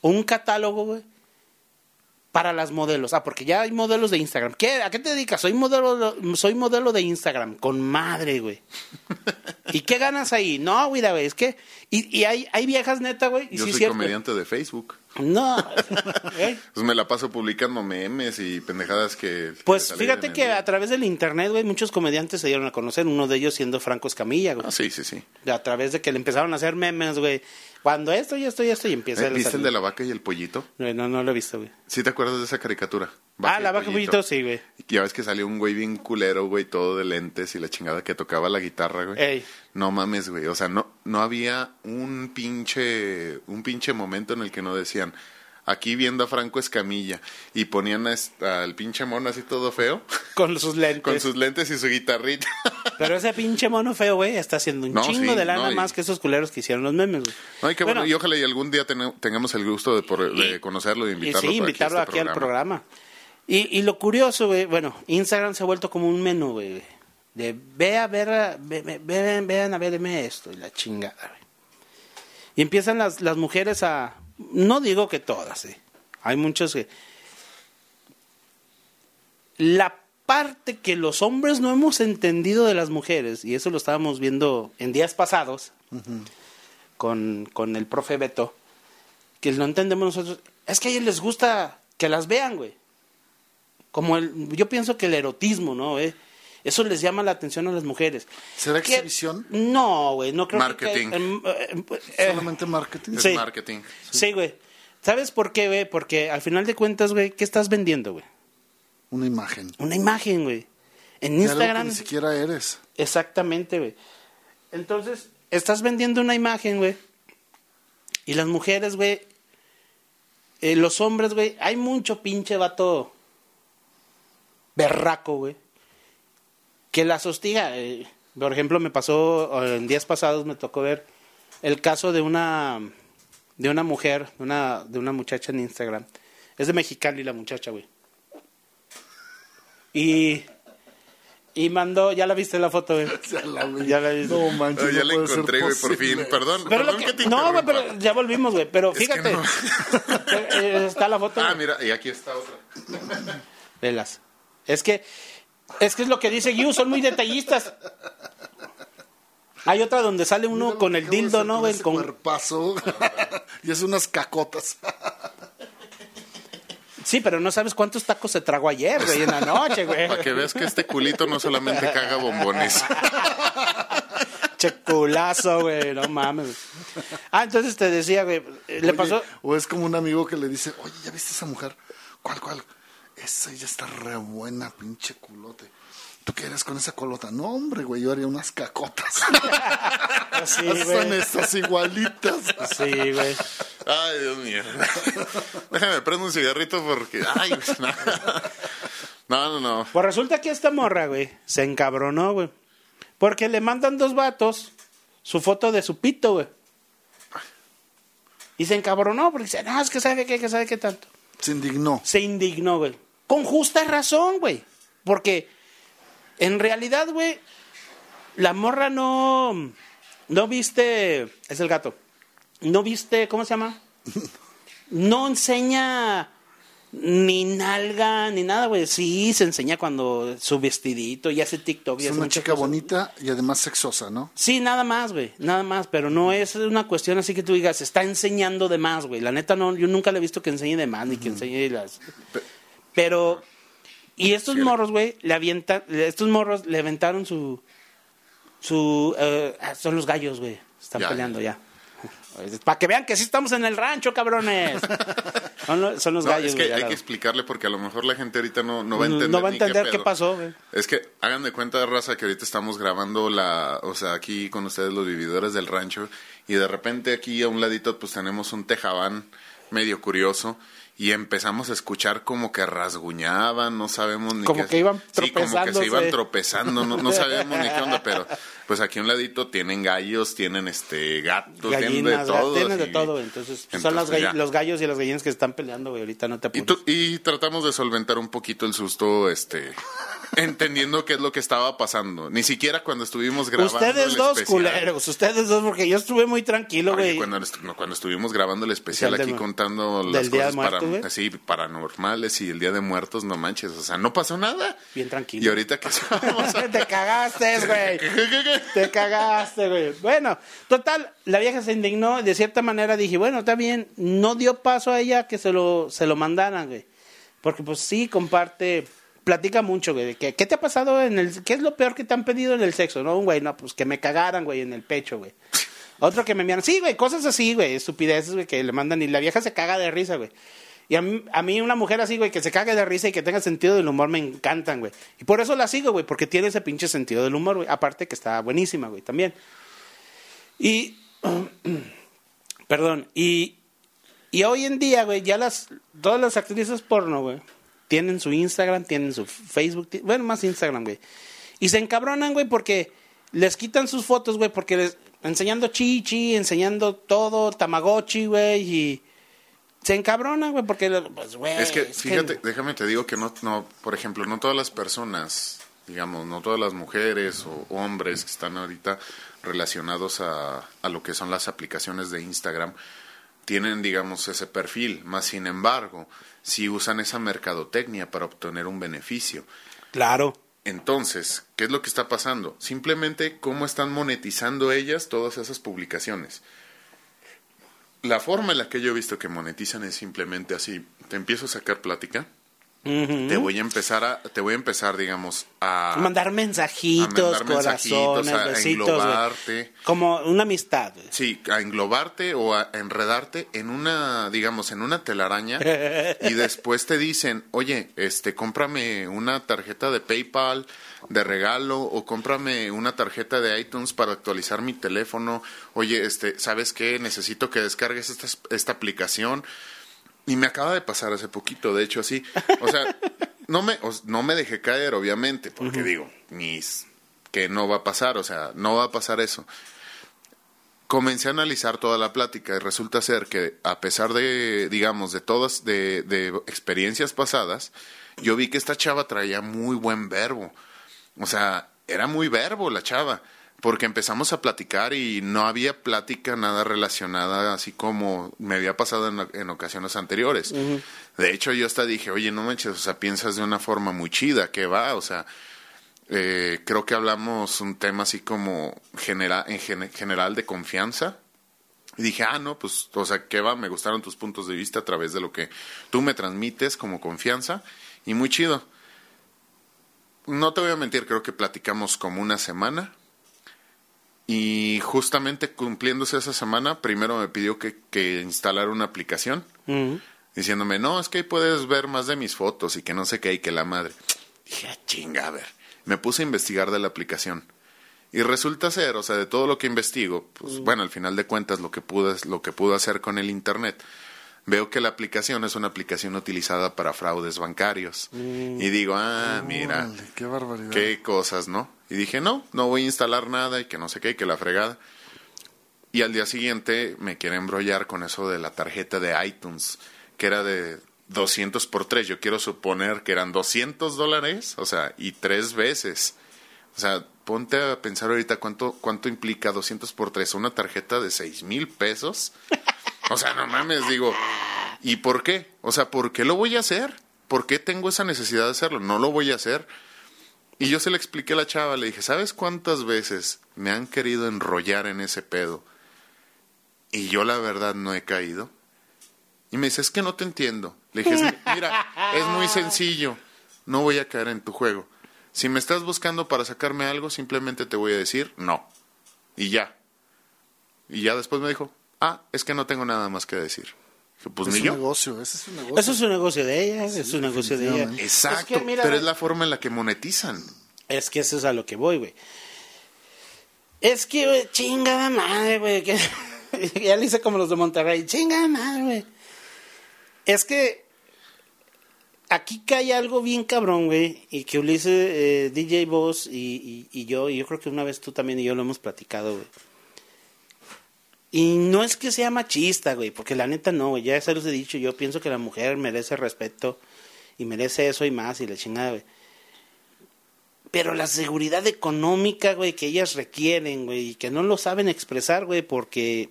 S3: o un catálogo, güey, para las modelos. Ah, porque ya hay modelos de Instagram. ¿Qué, ¿A qué te dedicas? Soy modelo, soy modelo de Instagram. Con madre, güey. ¿Y qué ganas ahí? No, güey, güey, es que... Y, y hay, hay viejas neta, güey. Y
S4: Yo
S3: sí,
S4: soy
S3: cierto.
S4: comediante de Facebook.
S3: No. ¿eh?
S4: Pues me la paso publicando memes y pendejadas que...
S3: Pues fíjate que
S4: el-
S3: a través del internet, güey, muchos comediantes se dieron a conocer. Uno de ellos siendo Franco Escamilla, güey.
S4: Ah, sí, sí, sí.
S3: a través de que le empezaron a hacer memes, güey. Cuando esto y esto y esto y empieza
S4: ¿Eh?
S3: el
S4: ¿Viste el de la vaca y el pollito?
S3: No, no, no lo he visto, güey.
S4: ¿Sí te acuerdas de esa caricatura?
S3: Ah, la y pollito, sí, güey.
S4: Ya ves que salió un güey bien culero, güey, todo de lentes y la chingada que tocaba la guitarra, güey.
S3: Ey.
S4: No mames, güey. O sea, no, no había un pinche, un pinche momento en el que no decían, aquí viendo a Franco Escamilla, y ponían a est- al pinche mono así todo feo,
S3: Con sus lentes.
S4: con sus lentes y su guitarrita.
S3: Pero ese pinche mono feo, güey, está haciendo un
S4: No,
S3: chingo
S4: sí,
S3: de lana
S4: no, y-
S3: más que esos culeros que hicieron los memes, güey.
S4: Ay, qué bueno.
S3: Bueno,
S4: Y ojalá y algún día ten- tengamos el gusto de, por- de
S3: Y-
S4: conocerlo y
S3: Y
S4: invitarlo,
S3: sí,
S4: por
S3: invitarlo
S4: a este
S3: aquí al programa. Y, y lo curioso, güey, bueno, Instagram se ha vuelto como un menú, güey. De ve a ver, a- ve- ve- vean, vean a verme esto y la chingada, güey. Y empiezan las, las mujeres a... No digo que todas, sí. Hay muchos que... La parte que los hombres no hemos entendido de las mujeres, y eso lo estábamos viendo en días pasados con, con el profe Beto, que no entendemos nosotros, es que a ellos les gusta que las vean, güey. Como el, yo pienso que el erotismo, ¿no? Eh? Eso les llama la atención a las mujeres.
S2: ¿Será
S3: ¿Qué?
S2: exhibición?
S3: No, güey, no creo
S4: Marketing.
S3: que... em, eh, eh,
S2: Solamente marketing.
S4: Es
S3: Sí.
S4: marketing.
S3: Sí, güey. ¿Sabes por qué, güey? Porque al final de cuentas, güey, ¿qué estás vendiendo, güey?
S2: Una imagen.
S3: Una imagen, güey. En
S2: De algo que
S3: Instagram...
S2: ni siquiera eres.
S3: Exactamente, güey. Entonces, estás vendiendo una imagen, güey. Y las mujeres, güey. eh, los hombres, güey. Hay mucho pinche vato berraco, güey. Que las hostiga. eh, por ejemplo, me pasó eh, en días pasados, me tocó ver el caso de una de una mujer, de una, de una muchacha en Instagram. Es de Mexicali la muchacha, güey. Y, y mandó, ya la viste la foto, güey.
S2: Ya la vi.
S3: Ya la viste.
S2: No manches,
S4: ya
S2: no
S4: la encontré, güey, por fin. Perdón,
S3: Pero
S4: perdón
S3: que-
S4: que te
S3: no, güey, pero ya volvimos, güey. Pero
S4: Es que
S3: fíjate,
S4: no.
S3: eh, está la foto.
S4: Ah, mira, y aquí está otra.
S3: Velas. Es que, es que es lo que dice Yu, son muy detallistas. Hay otra donde sale uno
S2: Mira
S3: con el dildo, ¿no,
S2: con ese
S3: Con-
S2: cuerpazo. y es unas cacotas.
S3: Sí, pero no sabes cuántos tacos se tragó ayer, güey, en la noche, güey.
S4: Para que veas que este culito no solamente caga bombones.
S3: Che culazo, güey, no mames. Ah, entonces te decía, güey, le
S2: Oye,
S3: pasó...
S2: O es como un amigo que le dice, oye, ¿ya viste esa mujer? ¿Cuál, cuál? Esa ya está re buena, pinche culote. ¿Tú qué eres con esa colota? No, hombre, güey, yo haría unas cacotas.
S3: Sí,
S2: Son
S3: güey.
S2: estas igualitas.
S3: Sí, güey.
S4: Ay, Dios mío. Déjame prendo un cigarrito porque. Ay, pues, no. No, no, no.
S3: Pues resulta que esta morra, güey, se encabronó, güey. Porque le mandan dos vatos su foto de su pito, güey. Y se encabronó porque dice, no, es que sabe qué, que sabe qué tanto.
S2: Se indignó.
S3: Se indignó, güey. Con justa razón, güey. Porque en realidad, güey, la morra no. No viste. Es el gato. No viste. ¿Cómo se llama? No enseña Ni nalga, ni nada, güey. Sí, se enseña cuando su vestidito y hace TikTok. y
S2: Es una chica
S3: cosas.
S2: bonita y además sexosa, ¿no?
S3: Sí, nada más, güey, nada más, pero no es una cuestión así que tú digas, está enseñando de más, güey. La neta no, yo nunca le he visto que enseñe de más ni que enseñe las Pero y estos morros, güey, le avientan estos morros le aventaron su su ah, son los gallos, güey. Están
S4: Ya,
S3: peleando ya. Para que vean que sí estamos en el rancho, cabrones. son, los, son los
S4: No,
S3: gallos,
S4: es que hay que explicarle porque a lo mejor la gente ahorita no, no va a entender.
S3: no va a entender qué pasó, güey.
S4: Es que hagan de cuenta, raza, que ahorita estamos grabando la, o sea, aquí con ustedes los vividores del rancho y de repente aquí a un ladito pues tenemos un tejabán medio y empezamos a escuchar como que rasguñaban, no sabemos ni
S3: Como
S4: qué-
S3: que iban
S4: Sí, como que se iban tropezando, no, no sabemos ni qué onda, pero pues aquí a un ladito tienen gallos, tienen este gatos, tienen de todo.
S3: tienen de todo. Entonces, pues, son
S4: Entonces,
S3: gall-
S4: ya.
S3: los gallos y las gallinas que están peleando, güey. Ahorita no te
S4: Y,
S3: apures.
S4: tu- y tratamos de solventar un poquito el susto, este, entendiendo qué es lo que estaba pasando. Ni siquiera cuando estuvimos grabando
S3: Ustedes
S4: el
S3: dos
S4: especial.
S3: culeros, ustedes dos, porque yo estuve muy tranquilo, güey.
S4: cuando, cuando estuvimos grabando el especial aquí contando las cosas para, así, paranormales y el Día de Muertos, no manches, o sea, no pasó nada.
S3: Bien tranquilo.
S4: Y ahorita que a...
S3: Te cagaste, güey. Te cagaste, güey. Bueno, total, la vieja se indignó. De cierta manera dije, bueno, está bien. No dio paso a ella que se lo, se lo mandaran, güey. Porque, pues sí, comparte. Platica mucho, güey. de que, ¿Qué te ha pasado en el. ¿Qué es lo peor que te han pedido en el sexo? No, un güey, no, pues que me cagaran, güey, en el pecho, güey. Otro que me envían. Sí, güey, cosas así, güey. Estupideces, güey, que le mandan. Y la vieja se caga de risa, güey. Y a mí, a mí una mujer así, güey, que se cague de risa y que tenga sentido del humor me encantan, güey. Y por eso la sigo, güey, porque tiene ese pinche sentido del humor, güey. Aparte que está buenísima, güey, también. Y. perdón. Y. Y hoy en día, güey, ya las. Todas las actrices porno, güey, tienen su Instagram, tienen su Facebook. Bueno, más Instagram, güey. Y se encabronan, güey, porque les quitan sus fotos, güey, porque les. Enseñando chichi, enseñando todo, tamagotchi, güey, y. Se encabronan, güey, porque. Pues, güey.
S4: Es que,
S3: es
S4: fíjate, déjame te digo que no, no, por ejemplo, no todas las personas, digamos, no todas las mujeres o hombres que están ahorita relacionados a, a lo que son las aplicaciones de Instagram tienen, digamos, ese perfil. Más sin embargo, si usan esa mercadotecnia para obtener un beneficio.
S3: Claro.
S4: Entonces, ¿qué es lo que está pasando? Simplemente cómo están monetizando ellas todas esas publicaciones. La forma en la que yo he visto que monetizan es simplemente así. Te empiezo a sacar plática. Te voy a empezar a, te voy a empezar, digamos, a
S3: mandar mensajitos,
S4: a mandar mensajitos,
S3: corazones,
S4: a
S3: besitos, güey.
S4: englobarte.
S3: Como una amistad.
S4: Sí, a englobarte o a enredarte en una, digamos, en una telaraña y después te dicen, oye, este, cómprame una tarjeta de PayPal de regalo o cómprame una tarjeta de iTunes para actualizar mi teléfono. Oye, este, ¿sabes qué? Necesito que descargues esta, esta aplicación. Y me acaba de pasar hace poquito, de hecho, así. O sea, no me, no me dejé caer, obviamente, porque digo, mis, que no va a pasar, o sea, no va a pasar eso comencé a analizar toda la plática y resulta ser que a pesar de, digamos, de todas, de, de experiencias pasadas, yo vi que esta chava traía muy buen verbo. O sea, era muy verbo la chava, porque empezamos a platicar y no había plática nada relacionada así como me había pasado en, en ocasiones anteriores. De hecho, yo hasta dije, oye, no manches, o sea, piensas de una forma muy chida, ¿qué va? O sea, eh, creo que hablamos un tema así como genera, en gene- general de confianza. Y dije, ah, no, pues, o sea, ¿qué va? Me gustaron tus puntos de vista a través de lo que tú me transmites como confianza. Y muy chido. No te voy a mentir, creo que platicamos como una semana. Y justamente cumpliéndose esa semana, primero me pidió que, que instalara una aplicación diciéndome, no, es que ahí puedes ver más de mis fotos y que no sé qué, y que la madre. Dije, "Ah, chinga, a ver. Me puse a investigar de la aplicación. Y resulta ser, o sea, de todo lo que investigo, pues bueno, al final de cuentas lo que pude, lo que pude hacer con el internet, veo que la aplicación es una aplicación utilizada para fraudes bancarios. Y digo, ah, mira,
S2: qué barbaridad.
S4: qué cosas, ¿no? Y dije, no, no voy a instalar nada y que no sé qué, y que la fregada. Y al día siguiente me quiere embrollar con eso de la tarjeta de iTunes, que era de 200 por 3. Yo quiero suponer que eran 200 dólares, o sea, y tres veces. O sea, ponte a pensar ahorita cuánto, cuánto implica 200 por 3. Una tarjeta de 6 mil pesos. O sea, no mames, digo, ¿y por qué? O sea, ¿por qué lo voy a hacer? ¿Por qué tengo esa necesidad de hacerlo? No lo voy a hacer. Y yo se le expliqué a la chava, le dije, ¿sabes cuántas veces me han querido enrollar en ese pedo? Y yo la verdad no he caído. Y me dice, es que no te entiendo. Le dije, "Es- mira, es muy sencillo. No voy a caer en tu juego. Si me estás buscando para sacarme algo, simplemente te voy a decir no. Y ya. Y ya después me dijo, ah, es que no tengo nada más que decir. Dije, pues
S2: es
S4: ni
S2: un
S4: yo.
S2: negocio, ese es un negocio.
S3: Eso es un negocio de ella, es un negocio de ella.
S4: Exacto,
S3: Es que mira,
S4: pero es la forma en la que monetizan.
S3: Es que eso es a lo que voy, güey. Es que, güey, chingada madre, güey. que- ya le hice como los de Monterrey. Chingada madre, güey. Es que aquí cae algo bien cabrón, güey. Y que Ulises, eh, DJ Boss y, y- y yo, y yo creo que una vez tú también y yo lo hemos platicado, güey. Y no es que sea machista, güey, porque la neta no, güey. Ya se los he dicho. Yo pienso que la mujer merece respeto y merece eso y más y la chingada, güey. Pero la seguridad económica, güey, que ellas requieren, güey, y que no lo saben expresar, güey, porque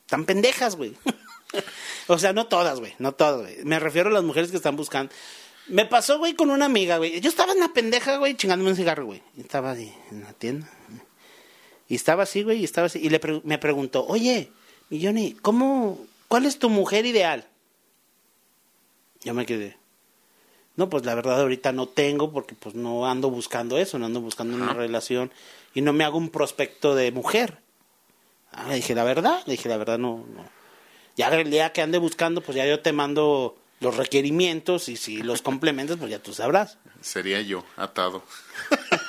S3: están pendejas, güey. o sea, no todas, güey, no todas, güey. Me refiero a las mujeres que están buscando. Me pasó, güey, con una amiga, güey. Yo estaba en una pendeja, güey, chingándome un cigarro, güey. Estaba así, en la tienda. Y estaba así, güey, y estaba así. Y le pre- me preguntó, oye, mi Johnny, ¿cómo, cuál es tu mujer ideal? Yo me quedé. No, pues la verdad ahorita no tengo porque pues no ando buscando eso, no ando buscando una relación y no me hago un prospecto de mujer. Ah, le dije la verdad, le dije la verdad no, no. Ya el día que ande buscando, pues ya yo te mando los requerimientos y si los complementas, pues ya tú sabrás.
S4: Sería yo, atado.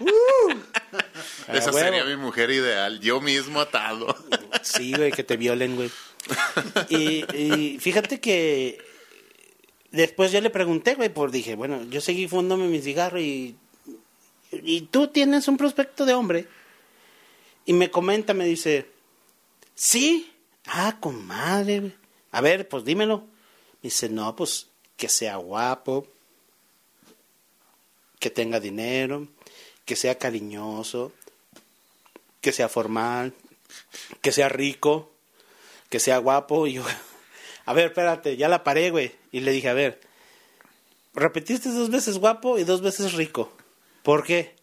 S4: Esa
S3: Ah, huevo.
S4: sería mi mujer ideal, yo mismo atado.
S3: Sí, güey, que te violen, güey. Y, y fíjate que después yo le pregunté, güey, por dije, bueno, yo seguí fundándome mi cigarro y, y tú tienes un prospecto de hombre. Y me comenta, me dice, sí, ah, comadre, güey. A ver, pues dímelo. Me dice, no, pues que sea guapo, que tenga dinero, que sea cariñoso, que sea formal, que sea rico, que sea guapo. Y yo, a ver, espérate, ya la paré, güey. Y le dije, a ver, repetiste dos veces guapo y dos veces rico. ¿Por qué?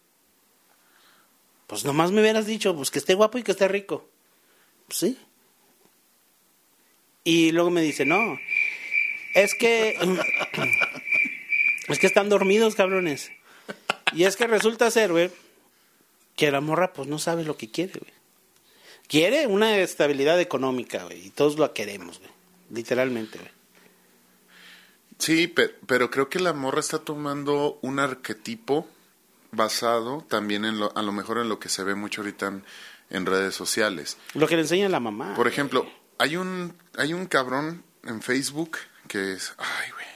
S3: Pues nomás me hubieras dicho, pues que esté guapo y que esté rico. Pues sí. Y luego me dice, no, es que... es que están dormidos, cabrones. Y es que resulta ser, güey, que la morra pues no sabe lo que quiere, güey. Quiere una estabilidad económica, güey, y todos lo queremos, güey. Literalmente, güey.
S4: Sí, pe- pero, creo que la morra está tomando un arquetipo basado también en lo, a lo mejor en lo que se ve mucho ahorita en, en redes sociales.
S3: Lo que le enseña la mamá.
S4: Por ejemplo, hay un, hay un cabrón en Facebook que es, ay, güey,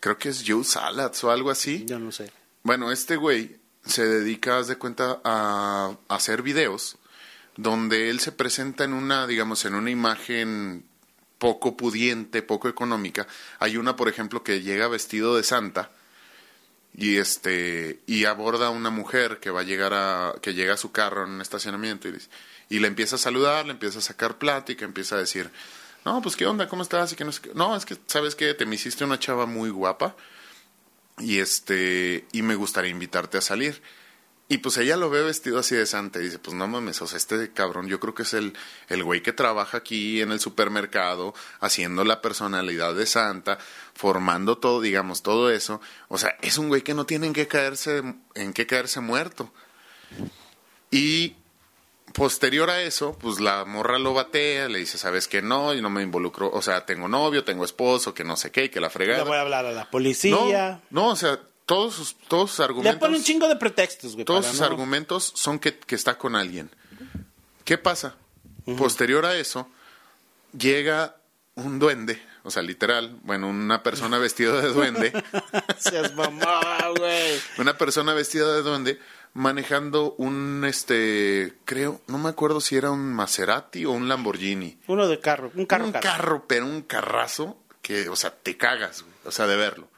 S4: creo que es Joe Salads o algo así.
S3: Yo no sé.
S4: Bueno, este güey se dedica, haz de cuenta, a, hacer videos donde él se presenta en una, digamos, en una imagen poco pudiente, poco económica. Hay una, por ejemplo, que llega vestido de santa y este y aborda a una mujer que va a llegar a que llega a su carro en un estacionamiento y, dice- y le empieza a saludar, le empieza a sacar plática, empieza a decir, "No, pues qué onda, ¿cómo estás?" y que no sé qué. No, es que sabes que te me hiciste una chava muy guapa y este y me gustaría invitarte a salir. Y pues ella lo ve vestido así de santa y dice, pues no mames, o sea, este cabrón yo creo que es el, el güey que trabaja aquí en el supermercado, haciendo la personalidad de santa, formando todo, digamos, todo eso. O sea, es un güey que no tiene en qué caerse, en qué caerse muerto. Y posterior a eso, pues la morra lo batea, le dice, sabes que no, y no me involucro, o sea, tengo novio, tengo esposo, que no sé qué, que la fregada.
S3: Le voy a hablar a la policía.
S4: no, o sea, todos sus, todos sus
S3: Le
S4: argumentos.
S3: pone un chingo de pretextos, güey.
S4: Todos sus
S3: no-
S4: argumentos son que, que está con alguien. ¿Qué pasa? Posterior a eso, llega un duende, o sea, literal, bueno, una persona vestida de duende,
S3: Seas mamá, güey.
S4: una persona vestida de duende manejando un, este, creo, no me acuerdo si era un Maserati o un Lamborghini.
S3: Uno de carro, un carro,
S4: un
S3: carro.
S4: carro, pero un carrazo que, o sea, te cagas, güey, o sea, de verlo.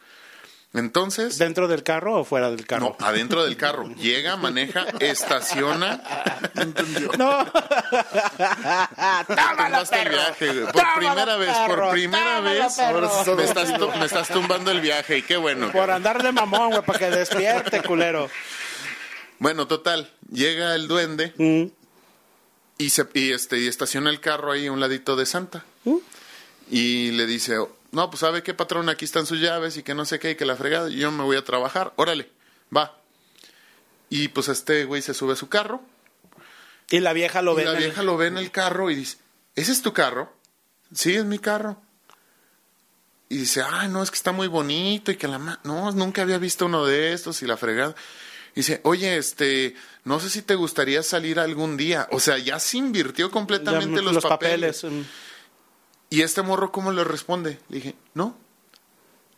S4: Entonces,
S3: ¿Dentro del carro o fuera del carro?
S4: no, adentro del carro. Llega, maneja, estaciona.
S3: No.
S4: Tumbaste el viaje, güey. Por primera vez, por primera vez.
S3: perro.
S4: Me estás, me estás tumbando el viaje y qué bueno.
S3: Por andar de mamón, güey, para que despierte, culero.
S4: Bueno, total, llega el duende
S3: Mm.
S4: y, se, y, este, y estaciona el carro ahí a un ladito de Santa.
S3: Mm.
S4: Y le dice, no, pues sabe qué patrón, aquí están sus llaves y que no sé qué, y que la fregada, y yo me voy a trabajar, órale, va. Y pues este güey se sube a su carro,
S3: Y la vieja lo
S4: y
S3: ve.
S4: la
S3: en el-
S4: vieja lo ve en el carro y dice, ¿ese es tu carro? Sí, es mi carro. Y dice, ay, no, es que está muy bonito y que la... ma- No, nunca había visto uno de estos y la fregada. Dice, oye, este, no sé si te gustaría salir algún día. O sea, ya se invirtió completamente
S3: Ya,
S4: los, papeles. Y este morro, ¿cómo le responde? Le dije, no,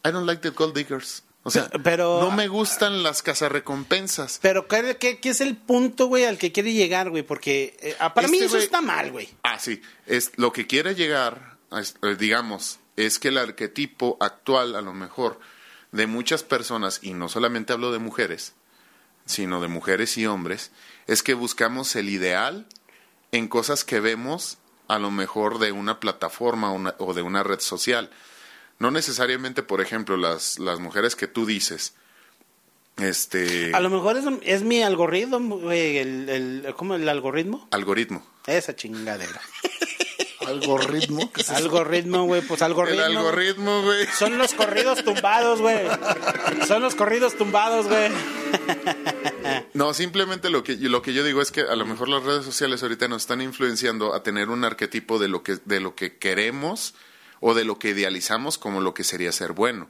S4: I don't like the gold diggers. O sea,
S3: Pero-
S4: no me gustan las cazarrecompensas.
S3: Pero ¿qué, qué, qué es el punto, güey, al que quiere llegar, güey? Porque eh, ah, para mí
S4: Este
S3: eso está mal, güey.
S4: Ah, sí. Es, lo que quiere llegar, eh, digamos, es que el arquetipo actual, a lo mejor, de muchas personas, y no solamente hablo de mujeres, sino de mujeres y hombres, es que buscamos el ideal en cosas que vemos a lo mejor de una plataforma una- o de una red social. No necesariamente, por ejemplo, las, las mujeres que tú dices, este,
S3: A lo mejor es, es mi algoritmo, el, el, ¿cómo el algoritmo?
S4: algoritmo.
S3: Esa chingadera.
S2: Algoritmo.
S3: Algoritmo, güey, pues algoritmo.
S4: El algoritmo, güey.
S3: Son los corridos tumbados, güey. Son los corridos tumbados, güey.
S4: No, simplemente lo que, lo que yo digo es que a lo mejor las redes sociales ahorita nos están influenciando a tener un arquetipo de lo que, de lo que queremos o de lo que idealizamos como lo que sería ser bueno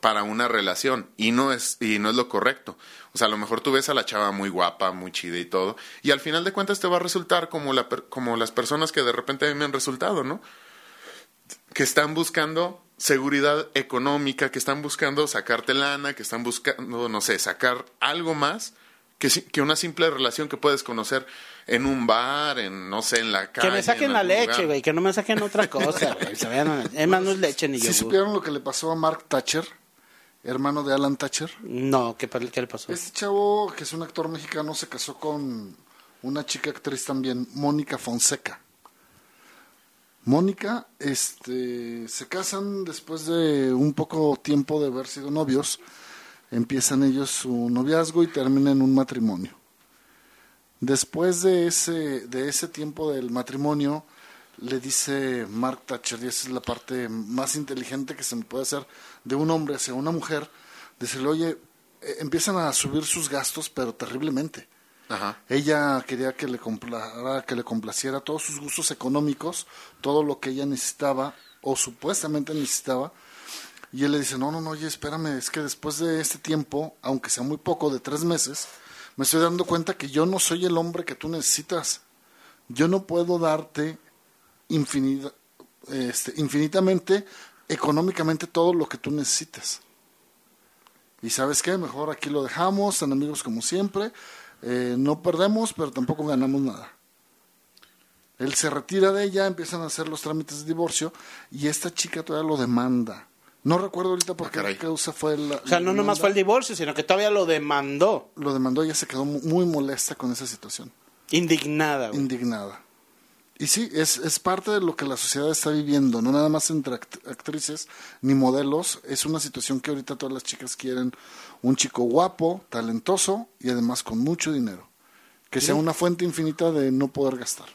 S4: para una relación y no es y no es lo correcto. O sea, a lo mejor tú ves a la chava muy guapa, muy chida y todo, y al final de cuentas te va a resultar como la como las personas que de repente a mí me han resultado, ¿no? Que están buscando seguridad económica, que están buscando sacarte lana, que están buscando, no sé, sacar algo más que, si- que una simple relación que puedes conocer en un bar, en, no sé, en la calle.
S3: Que me saquen
S4: en
S3: la leche, güey. Que no me saquen otra cosa, güey. Es más, no es leche ni
S2: ¿Sí
S3: yogur.
S2: supieron lo que le pasó a Mark Thatcher, hermano de Alan Thatcher?
S3: No, ¿qué, le pasó?
S2: Este chavo, que es un actor mexicano, se casó con una chica actriz también, Mónica Fonseca. Mónica, este, se casan después de un poco tiempo de haber sido novios. Empiezan ellos su noviazgo y terminan en un matrimonio. Después de ese, de ese tiempo del matrimonio, le dice Mark Thatcher, y esa es la parte más inteligente que se me puede hacer de un hombre hacia una mujer, decirle, oye, eh, empiezan a subir sus gastos, pero terriblemente.
S4: Ajá.
S2: Ella quería que le complara, que le complaciera todos sus gustos económicos, todo lo que ella necesitaba o supuestamente necesitaba. Y él le dice, no, no, no, oye, espérame, es que después de este tiempo, aunque sea muy poco, de tres meses, me estoy dando cuenta que yo no soy el hombre que tú necesitas. Yo no puedo darte infinita, este, infinitamente, económicamente, todo lo que tú necesitas. Y sabes qué, mejor aquí lo dejamos, son amigos como siempre, eh, no perdemos, pero tampoco ganamos nada. Él se retira de ella, empiezan a hacer los trámites de divorcio y esta chica todavía lo demanda. No recuerdo ahorita por
S4: Ah,
S2: qué
S4: caray.
S2: causa fue la...
S3: O sea, no nomás fue el divorcio, sino que todavía lo demandó.
S2: Lo demandó, ella se quedó mu- muy molesta con esa situación,
S3: Indignada, güey.
S2: indignada. Y sí, es, es parte de lo que la sociedad está viviendo, no nada más entre act- actrices ni modelos, es una situación que ahorita todas las chicas quieren un chico guapo, talentoso y además con mucho dinero, que sea una fuente infinita de no poder gastar.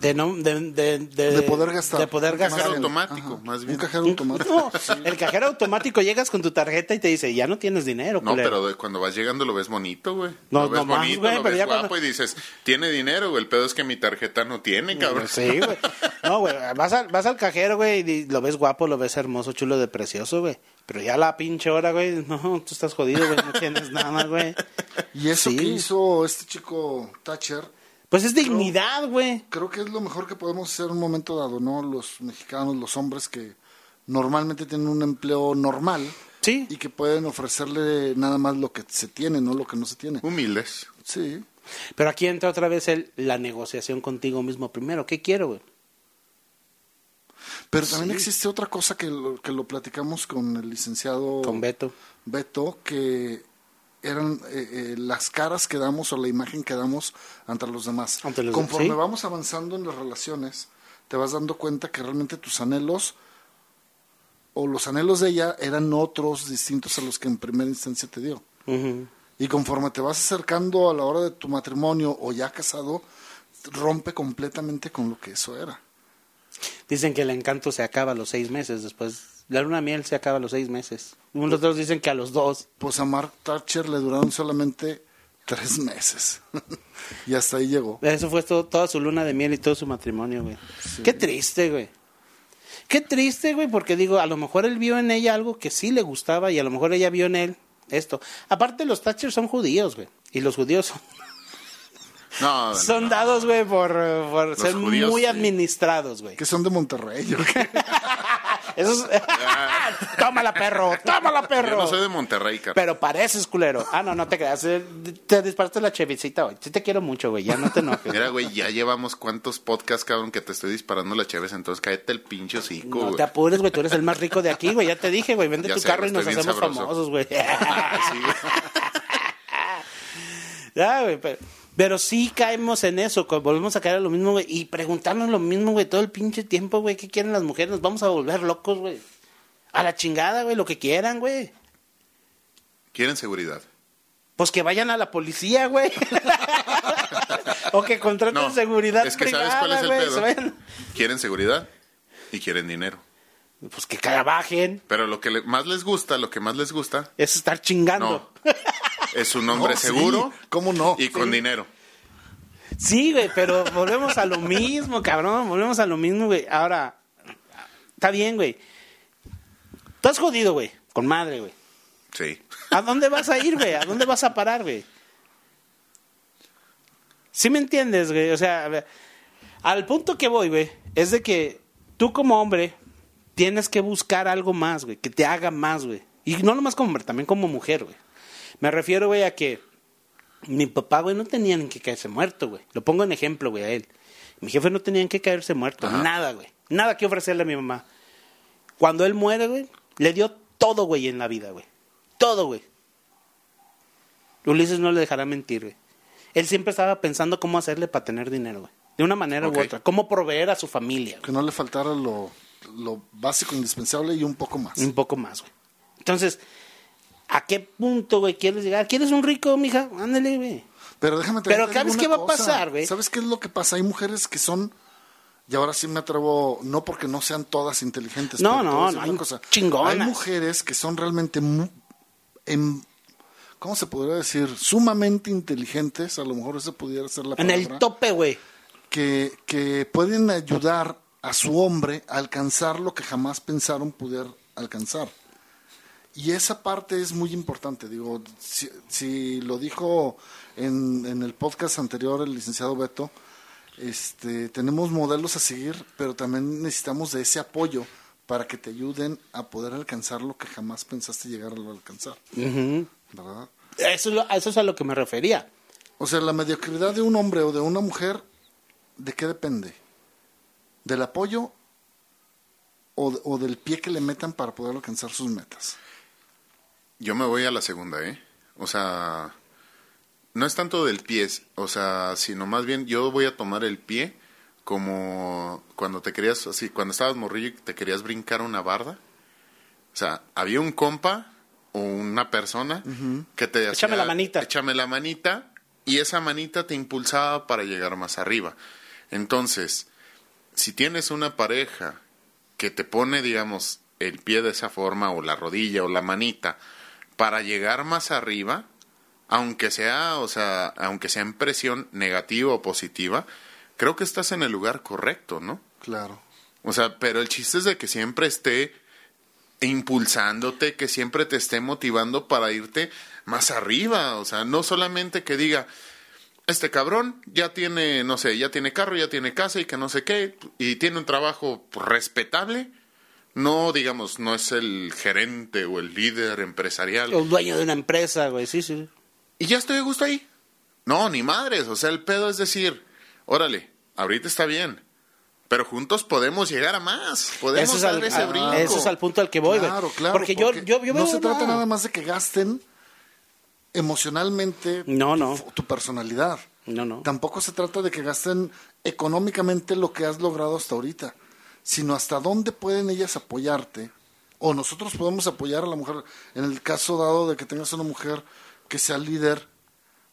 S3: De, no, de, de, de,
S2: De poder gastar.
S3: De poder gastar.
S4: Cajero automático,
S2: ajá,
S4: más bien.
S2: Un cajero automático.
S3: No, el cajero automático llegas con tu tarjeta y te dice, ya no tienes dinero,
S4: No,
S3: culero".
S4: pero cuando vas llegando lo ves bonito, güey.
S3: No,
S4: lo ves bonito,
S3: güey,
S4: lo
S3: pero
S4: ves
S3: ya
S4: guapo
S3: cuando-
S4: y dices, tiene dinero, güey. El pedo es que mi tarjeta no tiene, cabrón.
S3: Sí, güey. No, güey, vas al, vas al cajero, güey, y lo ves guapo, lo ves hermoso, chulo, de precioso, güey. Pero ya a la pinche hora, güey, no, tú estás jodido, güey, no tienes nada, güey.
S2: Y eso
S3: Sí.
S2: que hizo este chico Thatcher,
S3: Pues es dignidad, güey.
S2: creo que es lo mejor que podemos hacer en un momento dado, ¿no? Los mexicanos, los hombres que normalmente tienen un empleo normal
S3: Sí.
S2: y que pueden ofrecerle nada más lo que se tiene, no lo que no se tiene.
S4: Humildes.
S2: Sí.
S3: Pero aquí entra otra vez el, la negociación contigo mismo primero. ¿Qué quiero, güey?
S2: Pero también existe otra cosa que lo, que lo platicamos con el licenciado
S3: Con Beto.
S2: Beto, que eran eh, eh, las caras que damos o la imagen que damos ante los demás.
S3: Ante los
S2: Conforme
S3: sí.
S2: vamos avanzando en las relaciones, te vas dando cuenta que realmente tus anhelos o los anhelos de ella eran otros distintos a los que en primera instancia te dio. Y conforme te vas acercando a la hora de tu matrimonio o ya casado, rompe completamente con lo que eso era.
S3: Dicen que el encanto se acaba a los seis meses después. La luna de miel se acaba a los seis meses. Unos otros dicen que a los dos.
S2: Pues a Mark Thatcher le duraron solamente tres meses. y hasta ahí llegó.
S3: Eso fue todo, toda su luna de miel y todo su matrimonio, güey. Qué triste, güey. Qué triste, güey, porque digo, a lo mejor él vio en ella algo que sí le gustaba y a lo mejor ella vio en él esto. Aparte, los Thatcher son judíos, güey. Y los judíos son,
S4: No, no,
S3: son
S4: no.
S3: dados, güey, por, por ser
S4: judíos,
S3: muy
S4: sí.
S3: administrados, güey.
S2: Que son de Monterrey. ¿o qué?
S3: Eso es... tómala, perro, tómala,
S4: Yo
S3: perro.
S4: no soy de Monterrey, cara.
S3: Pero pareces culero. Ah, no, no te creas. eh, Te disparaste la chevicita, güey. Sí te quiero mucho, güey. Ya no te enojes.
S4: Mira, güey, ya llevamos cuántos podcasts, cabrón, que te estoy disparando la chévere, entonces cállate el pinche hocico,
S3: No
S4: güey.
S3: te apures, güey. Tú eres el más rico de aquí, güey. Ya te dije, güey. Vende
S4: Ya
S3: tu
S4: sé,
S3: carro y nos hacemos
S4: sabroso.
S3: famosos, güey.
S4: Sí, güey.
S3: ya, güey. Pero, pero sí caemos en eso. Volvemos a caer a lo mismo, güey. Y preguntarnos lo mismo, güey. Todo el pinche tiempo, güey. ¿Qué quieren las mujeres? Nos vamos a volver locos, güey. A la chingada, güey. Lo que quieran, güey.
S4: Quieren seguridad.
S3: Pues que vayan a la policía, güey. o que contraten
S4: No,
S3: seguridad
S4: es que ¿sabes cuál es el
S3: güey,
S4: pedo? Quieren seguridad y quieren dinero.
S3: Pues que trabajen.
S4: Pero lo que le- más les gusta, lo que más les gusta,
S3: Es estar chingando.
S4: no. Es un hombre
S2: No, sí,
S4: seguro
S2: ¿cómo no?
S4: y con dinero.
S3: Sí, güey, pero volvemos a lo mismo, cabrón. Volvemos a lo mismo, güey. Ahora, está bien, güey. Estás jodido, güey. Con madre, güey.
S4: Sí.
S3: ¿A dónde vas a ir, güey? ¿A dónde vas a parar, güey? ¿Sí me entiendes, güey? O sea, a ver, al punto que voy, güey, es de que tú como hombre tienes que buscar algo más, güey, que te haga más, güey. Y no nomás como hombre, también como mujer, güey. Me refiero, güey, a que mi papá, güey, no tenía ni que caerse muerto, güey. Lo pongo en ejemplo, güey, a él. Mi jefe no tenía que caerse muerto,
S4: Ajá.
S3: nada, güey. Nada que ofrecerle a mi mamá. Cuando él muere, güey, le dio todo, güey, en la vida, güey. Todo, güey. Ulises no le dejará mentir, güey. Él siempre estaba pensando cómo hacerle para tener dinero, güey. De una manera u otra. Cómo proveer a su familia, güey.
S2: Que no le faltara lo, lo básico, indispensable y un poco más.
S3: Un poco más, güey. Entonces, ¿a qué punto, güey, quieres llegar? ¿Quieres un rico, mija? Ándale, güey.
S2: Pero déjame te
S3: Pero ¿sabes qué va a pasar, güey?
S2: ¿Sabes qué es lo que pasa? Hay mujeres que son, y ahora sí me atrevo, no porque no sean todas inteligentes,
S3: No,
S2: pero
S3: no, no, hay
S2: cosa.
S3: chingonas.
S2: Hay mujeres que son realmente, mu- em- ¿cómo se podría decir? Sumamente inteligentes, a lo mejor esa pudiera ser la
S3: En
S2: palabra.
S3: el tope, güey.
S2: que, que pueden ayudar a su hombre a alcanzar lo que jamás pensaron poder alcanzar. Y esa parte es muy importante. Digo, si, si lo dijo en, en el podcast anterior el licenciado Beto, este, tenemos modelos a seguir, pero también necesitamos de ese apoyo para que te ayuden a poder alcanzar lo que jamás pensaste llegar a alcanzar. ¿Verdad?
S3: eso, es lo- a eso es a lo que me refería.
S2: O sea, la mediocridad de un hombre o de una mujer, ¿de qué depende? ¿Del apoyo o, o del pie que le metan para poder alcanzar sus metas?
S4: Yo me voy a la segunda, ¿eh? O sea, no es tanto del pie, o sea, sino más bien yo voy a tomar el pie como cuando te querías, así, cuando estabas morrillo y te querías brincar una barda. O sea, había un compa o una persona que te
S3: Échame la manita.
S4: Échame la manita y esa manita te impulsaba para llegar más arriba. Entonces, si tienes una pareja que te pone, digamos, el pie de esa forma o la rodilla o la manita para llegar más arriba, aunque sea, o sea, aunque sea en presión negativa o positiva, creo que estás en el lugar correcto, ¿no?
S2: Claro.
S4: O sea, pero el chiste es de que siempre esté impulsándote, que siempre te esté motivando para irte más arriba, o sea, no solamente que diga, este cabrón ya tiene, no sé, ya tiene carro, ya tiene casa y que no sé qué, y tiene un trabajo respetable, no, digamos, no es el gerente o el líder empresarial.
S3: El dueño de una empresa, güey. Sí, sí.
S4: Y ya estoy a gusto ahí. No, ni madres. O sea, el pedo es decir, órale, ahorita está bien, Pero juntos podemos llegar a más. Podemos
S3: Eso es,
S4: dar
S3: al,
S4: ese
S3: a-
S4: brinco.
S3: eso es al punto al que voy, güey.
S2: Claro, claro.
S3: porque, yo, yo, yo veo
S2: no se trata nada más de que gasten emocionalmente
S3: No, no.
S2: Tu, tu personalidad.
S3: No, no.
S2: Tampoco se trata de que gasten económicamente lo que has logrado hasta ahorita, sino hasta dónde pueden ellas apoyarte o nosotros podemos apoyar a la mujer en el caso dado de que tengas una mujer que sea líder,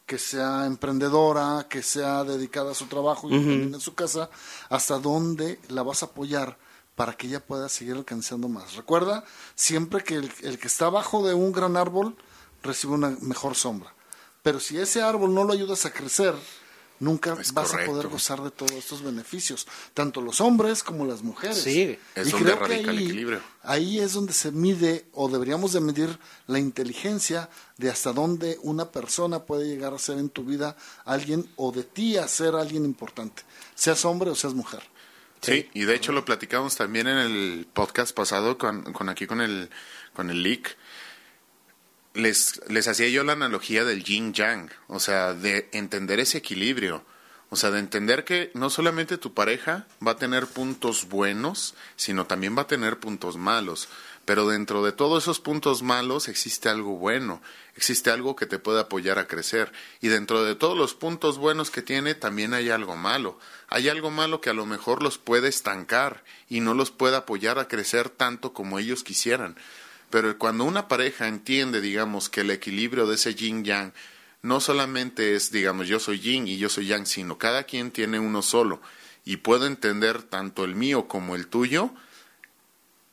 S2: que sea emprendedora, que sea dedicada a su trabajo y también en su casa, hasta dónde la vas a apoyar para que ella pueda seguir alcanzando más. Recuerda siempre que el, el que está abajo de un gran árbol recibe una mejor sombra. Pero si ese árbol no lo ayudas a crecer, nunca
S4: Es
S2: vas
S4: correcto.
S2: a poder gozar de todos estos beneficios, tanto los hombres como las mujeres.
S3: Sí.
S4: Es
S2: y
S4: donde
S2: creo que
S4: el
S2: ahí,
S4: equilibrio.
S2: ahí es donde se mide o deberíamos de medir la inteligencia de hasta dónde una persona puede llegar a ser en tu vida alguien o de ti a ser alguien importante, seas hombre o seas mujer.
S4: Sí, y de hecho lo platicamos también en el podcast pasado con, con aquí con el con el leak. Les, les hacía yo la analogía del yin yang, o sea, de entender ese equilibrio, o sea, de entender que no solamente tu pareja va a tener puntos buenos, sino también va a tener puntos malos, pero dentro de todos esos puntos malos existe algo bueno, existe algo que te puede apoyar a crecer, y dentro de todos los puntos buenos que tiene también hay algo malo, hay algo malo que a lo mejor los puede estancar y no los puede apoyar a crecer tanto como ellos quisieran. Pero cuando una pareja entiende, digamos, que el equilibrio de ese yin yang no solamente es, digamos, yo soy yin y yo soy yang, sino cada quien tiene uno solo y puedo entender tanto el mío como el tuyo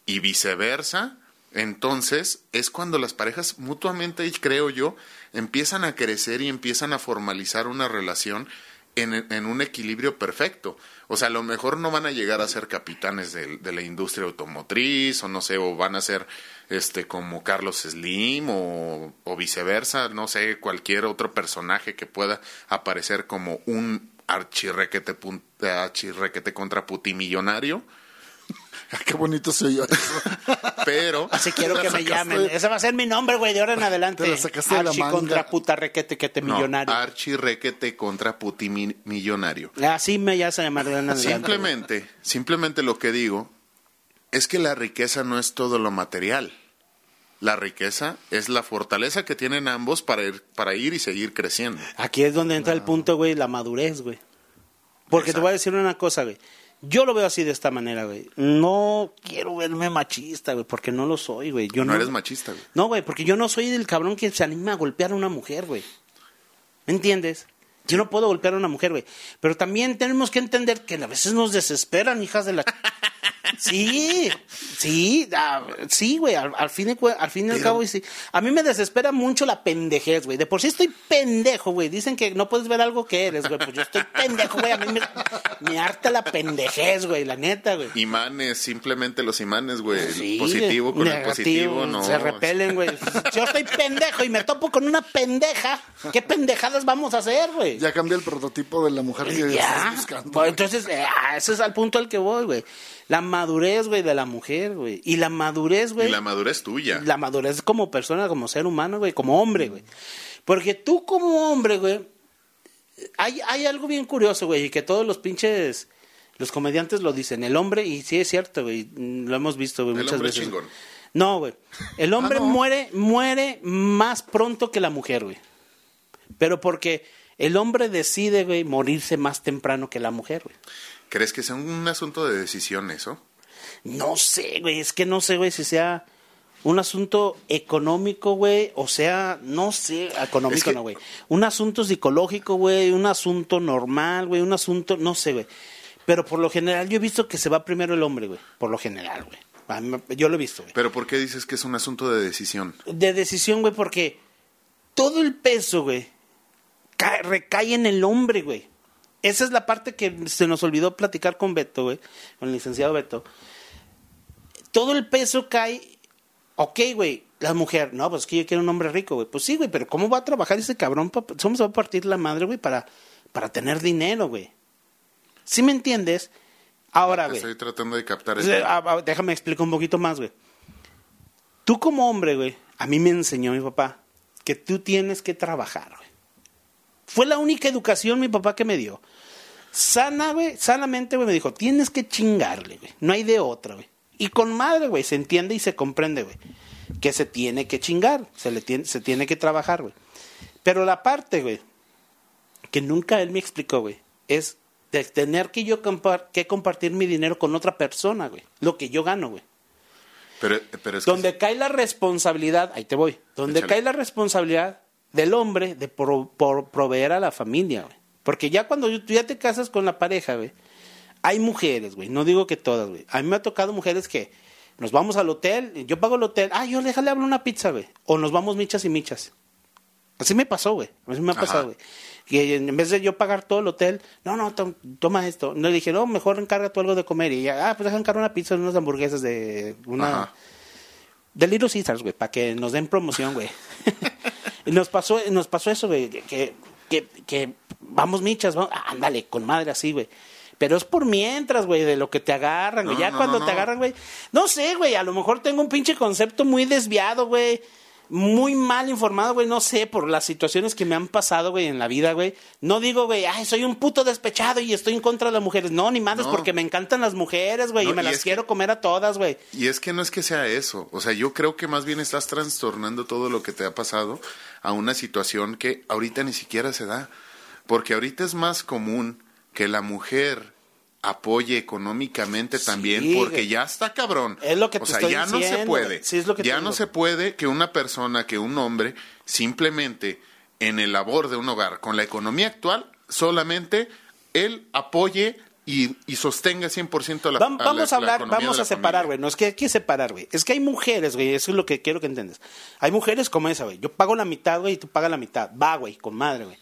S4: y viceversa, entonces es cuando las parejas mutuamente, creo yo, empiezan a crecer y empiezan a formalizar una relación en, un equilibrio perfecto. O sea, a lo mejor no van a llegar a ser capitanes de la industria automotriz, o no sé, o van a ser este como Carlos Slim, o, o viceversa, no sé, cualquier otro personaje que pueda aparecer como un archirrequete, pun- archirrequete contra putimillonario,
S2: Ah, Qué bonito se oyó eso.
S4: pero...
S3: Así quiero que me llamen. Ese va a ser mi nombre, güey, de ahora en adelante.
S2: Te la sacaste de la manga.
S3: contra puta requete que te
S4: No,
S3: millonario.
S4: archirrequete contra putimillonario.
S3: Así me ya se llama de ahora en adelante.
S4: Simplemente, simplemente lo que digo es que la riqueza no es todo lo material. La riqueza es la fortaleza que tienen ambos para ir, para ir y seguir creciendo.
S3: Aquí es donde entra el punto, güey, la madurez, güey. Porque te voy a decir una cosa, güey. Yo lo veo así de esta manera, güey. No quiero verme machista, güey, porque no lo soy, güey. Yo
S4: No
S3: no,
S4: eres machista, güey.
S3: No, güey, porque yo no soy el cabrón que se anima a golpear a una mujer, güey. ¿Me entiendes? Yo no puedo golpear a una mujer, güey. Pero también tenemos que entender que a veces nos desesperan, hijas de la... Sí, sí, ah, sí, güey, al, al fin y, al fin y al cabo, y sí. A mí me desespera mucho la pendejez, güey. De por sí estoy pendejo, güey. Dicen que no puedes ver algo que eres, güey. Pues yo estoy pendejo, güey. A mí me, me harta la pendejez, güey, la neta, güey.
S4: Imanes, simplemente los imanes, güey.
S3: Sí,
S4: positivo con el positivo, no.
S3: Se repelen, güey. Yo estoy pendejo y me topo con una pendeja. ¿Qué pendejadas vamos a hacer, güey?
S2: Ya cambié el prototipo de la mujer que
S3: Ya.
S2: estás buscando.
S3: Pues, entonces, eh, ah, ese es al punto al que voy, güey. La madurez, güey, de la mujer, güey. Y la madurez, güey.
S4: Y la madurez tuya.
S3: La madurez como persona, como ser humano, güey, como hombre, güey. Porque tú como hombre, güey, hay, hay algo bien curioso, güey, y que todos los pinches, los comediantes lo dicen. El hombre, y sí es cierto, güey, lo hemos visto, güey,
S4: El
S3: muchas
S4: hombre
S3: veces.
S4: chingón.
S3: No, güey. El hombre
S2: Ah, no.
S3: muere, muere más pronto que la mujer, güey. Pero porque el hombre decide, güey, morirse más temprano que la mujer, güey.
S4: ¿Crees que sea un asunto de decisión eso?
S3: No sé, güey, es que no sé, güey, si sea un asunto económico, güey, o sea, no sé, económico
S4: Es que-
S3: no, güey. Un asunto psicológico, güey, un asunto normal, güey, un asunto, no sé, güey. Pero por lo general yo he visto que se va primero el hombre, güey, por lo general, güey. Yo lo he visto, güey.
S4: Pero ¿por qué dices que es un asunto de decisión?
S3: De decisión, güey, porque todo el peso, güey, ca- recae en el hombre, güey. Esa es la parte que se nos olvidó platicar con Beto, güey, con el licenciado Beto. Todo el peso cae, ok, güey, la mujer, no, pues es que yo quiero un hombre rico, güey. Pues sí, güey, pero ¿cómo va a trabajar ese cabrón? ¿Cómo se va a partir la madre, güey, para, para tener dinero, güey? ¿Sí me entiendes? Ahora, güey.
S4: Estoy tratando de captar eso.
S3: déjame explicar un poquito más, güey. Tú como hombre, güey, a mí me enseñó mi papá que tú tienes que trabajar, güey. Fue la única educación mi papá que me dio. sana, güey, sanamente, güey, me dijo, tienes que chingarle, güey. No hay de otra, güey. Y con madre, güey, se entiende y se comprende, güey. Que se tiene que chingar, se, le tiene, se tiene que trabajar, güey. Pero la parte, güey, que nunca él me explicó, güey, es de tener que yo compar- que compartir mi dinero con otra persona, güey. Lo que yo gano, güey.
S4: Pero, pero es que
S3: Donde cae la responsabilidad, ahí te voy, donde
S4: Échale.
S3: cae la responsabilidad del hombre de pro- por proveer a la familia, güey. Porque ya cuando tú ya te casas con la pareja, güey, hay mujeres, güey, no digo que todas, güey. A mí me ha tocado mujeres que nos vamos al hotel, yo pago el hotel, ah, yo déjale hablar una pizza, güey. O nos vamos michas y michas. Así me pasó, güey. Así me ha pasado, güey. Y en vez de yo pagar todo el hotel, no, no, tom- toma esto. No le dije, no, mejor encarga tú algo de comer. Y ya, ah, pues deja encargar una pizza, unas hamburguesas de una.
S4: Ajá.
S3: De Little Caesars, güey, para que nos den promoción, güey. nos pasó, nos pasó eso, güey, que, que, que vamos michas, vamos, ándale, con madre así, güey. Pero es por mientras, güey, de lo que te agarran, güey.
S4: No,
S3: ya
S4: no,
S3: cuando
S4: no,
S3: te agarran, güey. No sé, güey, a lo mejor tengo un pinche concepto muy desviado, güey. Muy mal informado, güey, no sé, por las situaciones que me han pasado, güey, en la vida, güey. No digo, güey, ay, soy un puto despechado y estoy en contra de las mujeres. No, ni madres,
S4: No.
S3: porque me encantan las mujeres, güey,
S4: No,
S3: y me
S4: y
S3: las
S4: que-
S3: quiero comer a todas, güey.
S4: Y es que no es que sea eso, o sea, yo creo que más bien estás trastornando todo lo que te ha pasado a una situación que ahorita ni siquiera se da, porque ahorita es más común que la mujer apoye económicamente
S3: Sí,
S4: también porque ya está cabrón.
S3: Es lo que
S4: o
S3: te
S4: sea,
S3: estoy
S4: ya no se puede.
S3: güey. Sí, es lo que
S4: ya no se puede que una persona, que un hombre simplemente en el labor de un hogar con la economía actual solamente él apoye y, y sostenga 100% la,
S3: Vam-
S4: a la-
S3: vamos a
S4: la
S3: hablar, vamos a separar, güey. No es que hay que separar, güey. Es que hay mujeres, güey. Eso es lo que quiero que entiendas. Hay mujeres como esa, güey. Yo pago la mitad, güey, y tú pagas la mitad. Va, güey, con madre, güey.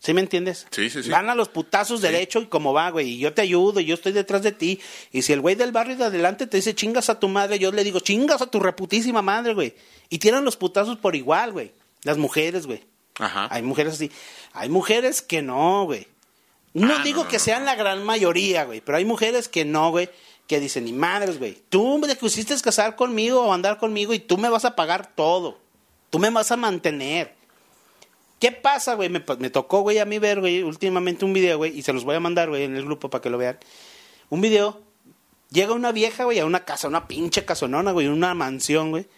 S3: ¿Sí me entiendes?
S4: Sí, sí, sí.
S3: Gana los putazos derecho y como va, güey. Y yo te ayudo, y yo estoy detrás de ti. Y si el güey del barrio de adelante te dice chingas a tu madre, yo le digo chingas a tu reputísima madre, güey. Y tiran los putazos por igual, güey. Las mujeres, güey.
S4: Ajá.
S3: Hay mujeres así. Hay mujeres que no, güey. No
S4: Ah,
S3: digo
S4: no,
S3: que
S4: no,
S3: sean la gran mayoría, güey, pero hay mujeres que no, güey, que dicen, ni madres, güey. Tú me quisiste casar conmigo o andar conmigo y tú me vas a pagar todo. Tú me vas a mantener. ¿Qué pasa, güey? Me, tocó, güey, a mí ver, güey, últimamente un video, güey, y se los voy a mandar, güey, en el grupo para que lo vean. Un video. Llega una vieja, güey, a una casa, una pinche casonona, güey, una mansión, güey.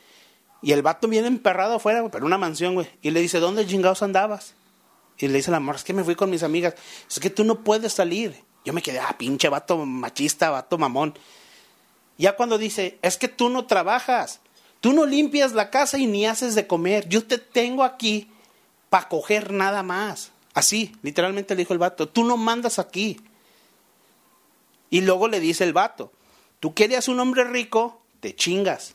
S3: Y el vato viene emperrado afuera, güey, pero una mansión, güey. Y le dice, ¿dónde chingados andabas? Y le dice la morra, es que me fui con mis amigas. Es que tú no puedes salir. Yo me quedé, ah, pinche vato machista, vato mamón. Ya cuando dice, es que tú no trabajas. Tú no limpias la casa y ni haces de comer. Yo te tengo aquí para coger nada más. Así, literalmente le dijo el vato, tú no mandas aquí. Y luego le dice el vato, tú querías un hombre rico, te chingas.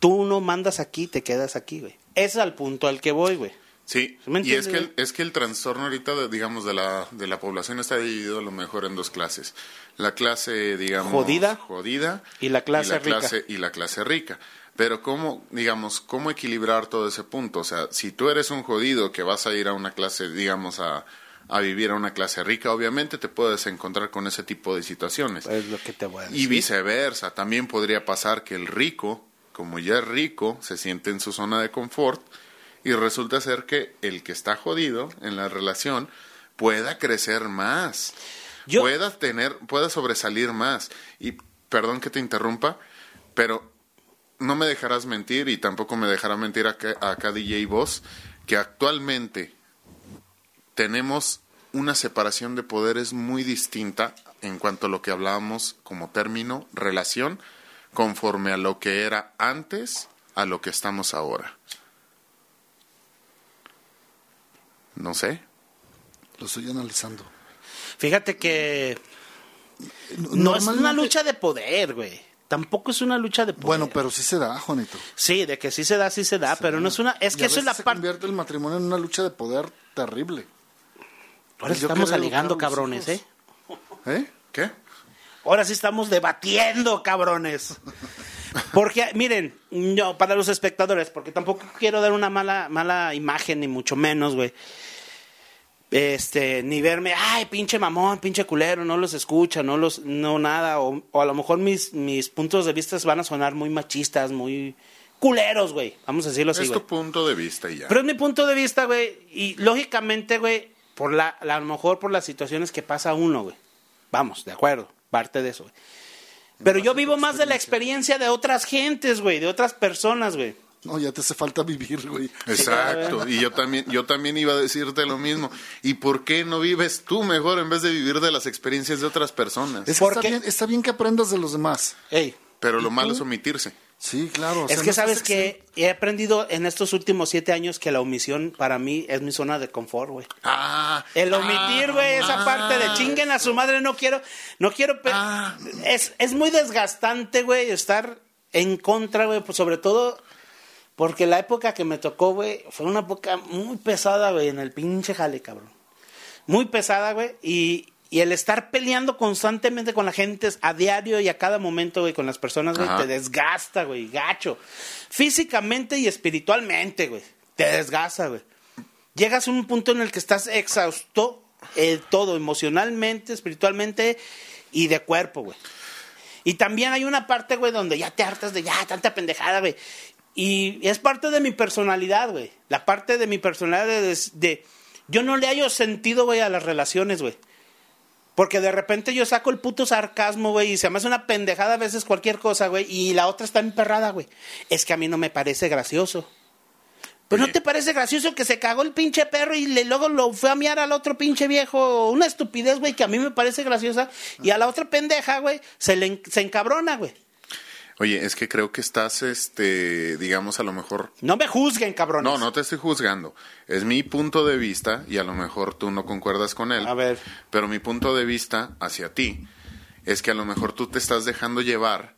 S3: Tú no mandas aquí, te quedas aquí, güey. Ese es al punto al que voy, güey.
S4: Sí,
S3: ¿Sí me
S4: y es que, el, es que el trastorno ahorita, de, digamos, de la, de la población está dividido a lo mejor en dos clases. La clase, digamos,
S3: Jodida.
S4: jodida
S3: Y la clase rica.
S4: clase- y la clase rica. Pero cómo, digamos, cómo equilibrar todo ese punto. O sea, si tú eres un jodido que vas a ir a una clase, digamos, a, a vivir a una clase rica, obviamente te puedes encontrar con ese tipo de situaciones.
S3: Es lo que te voy a decir.
S4: Y viceversa, también podría pasar que el rico, como ya es rico, se siente en su zona de confort y resulta ser que el que está jodido en la relación pueda crecer más,
S3: Yo-
S4: pueda tener, pueda sobresalir más. Y perdón que te interrumpa, pero no me dejarás mentir y tampoco me dejará mentir acá, acá DJ Boss que actualmente tenemos una separación de poderes muy distinta en cuanto a lo que hablábamos como término relación conforme a lo que era antes a lo que estamos ahora. No sé.
S2: Lo estoy analizando.
S3: Fíjate que no es una lucha de poder, güey. Tampoco es una lucha de poder.
S2: Bueno, pero sí se da, Juanito.
S3: Sí, de que sí se da, sí se da, pero no es una... Es que eso es la parte...
S2: convierte el matrimonio en una lucha de poder terrible.
S3: Ahora
S2: Yo
S3: estamos alegando, cabrones, ¿eh?
S2: ¿Eh?
S4: ¿Qué?
S3: Ahora sí estamos debatiendo, cabrones. Porque, miren, no, para los espectadores, porque tampoco quiero dar una mala, mala imagen, ni mucho menos, güey. Este, ni verme, ay, pinche mamón, pinche culero, no los escucha, no los, no nada, o, o a lo mejor mis, mis puntos de vista van a sonar muy machistas, muy culeros, güey. Vamos a decirlo así,
S4: es
S3: güey.
S4: tu punto de vista y ya.
S3: Pero es mi punto de vista, güey. Y lógicamente, güey, por la, a lo mejor por las situaciones que pasa uno, güey. Vamos, de acuerdo, parte de eso, güey. Pero yo vivo más de la experiencia de otras gentes, güey, de otras personas, güey.
S2: No, ya te hace falta vivir, güey.
S4: Exacto, y yo también, yo también iba a decirte lo mismo. ¿Y por qué no vives tú mejor en vez de vivir de las experiencias de otras personas?
S2: Es que
S3: ¿Por
S2: está
S3: qué?
S2: bien, está bien que aprendas de los demás.
S3: Ey,
S4: Pero lo
S2: ¿Y
S4: malo
S2: tú?
S4: es omitirse.
S2: Sí, claro. o
S3: es
S2: sea,
S3: que
S2: no
S3: sabes que he aprendido en estos últimos siete años que la omisión para mí es mi zona de confort, güey.
S4: Ah,
S3: El omitir, güey, esa
S4: ah,
S3: parte de chinguen a su madre, no quiero, no quiero,
S4: Ah.
S3: es, es muy desgastante, güey, estar en contra, güey, pues sobre todo porque la época que me tocó, güey, fue una época muy pesada, güey, en el pinche jale, cabrón. Muy pesada, güey, y, y el estar peleando constantemente con la gente a diario y a cada momento, güey, con las personas, güey, te desgasta, güey, gacho. Físicamente y espiritualmente, güey, te desgasta, güey llegas a un punto en el que estás exhausto eh, todo, emocionalmente, espiritualmente y de cuerpo, güey. Y también hay una parte, güey, donde ya te hartas de ya tanta pendejada, güey. Y es parte de mi personalidad, güey. La parte de mi personalidad de, de- yo no le hallo sentido, güey, a las relaciones, güey. Porque de repente yo saco el puto sarcasmo, güey, y se me hace una pendejada a veces cualquier cosa, güey, y la otra está emperrada, güey. Es que a mí no me parece gracioso. Pero
S4: Oye.
S3: no te parece gracioso que se cagó el pinche perro y le, luego lo fue a miar al otro pinche viejo. Una estupidez, güey, que a mí me parece graciosa. Y a la otra pendeja, güey, se, le, se encabrona, güey.
S4: Oye, es que creo que estás, este, digamos, a lo mejor
S3: No me juzguen, cabrones.
S4: No, no te estoy juzgando. Es mi punto de vista y a lo mejor tú no concuerdas con él.
S3: A ver.
S4: Pero mi punto de vista hacia ti es que a lo mejor tú te estás dejando llevar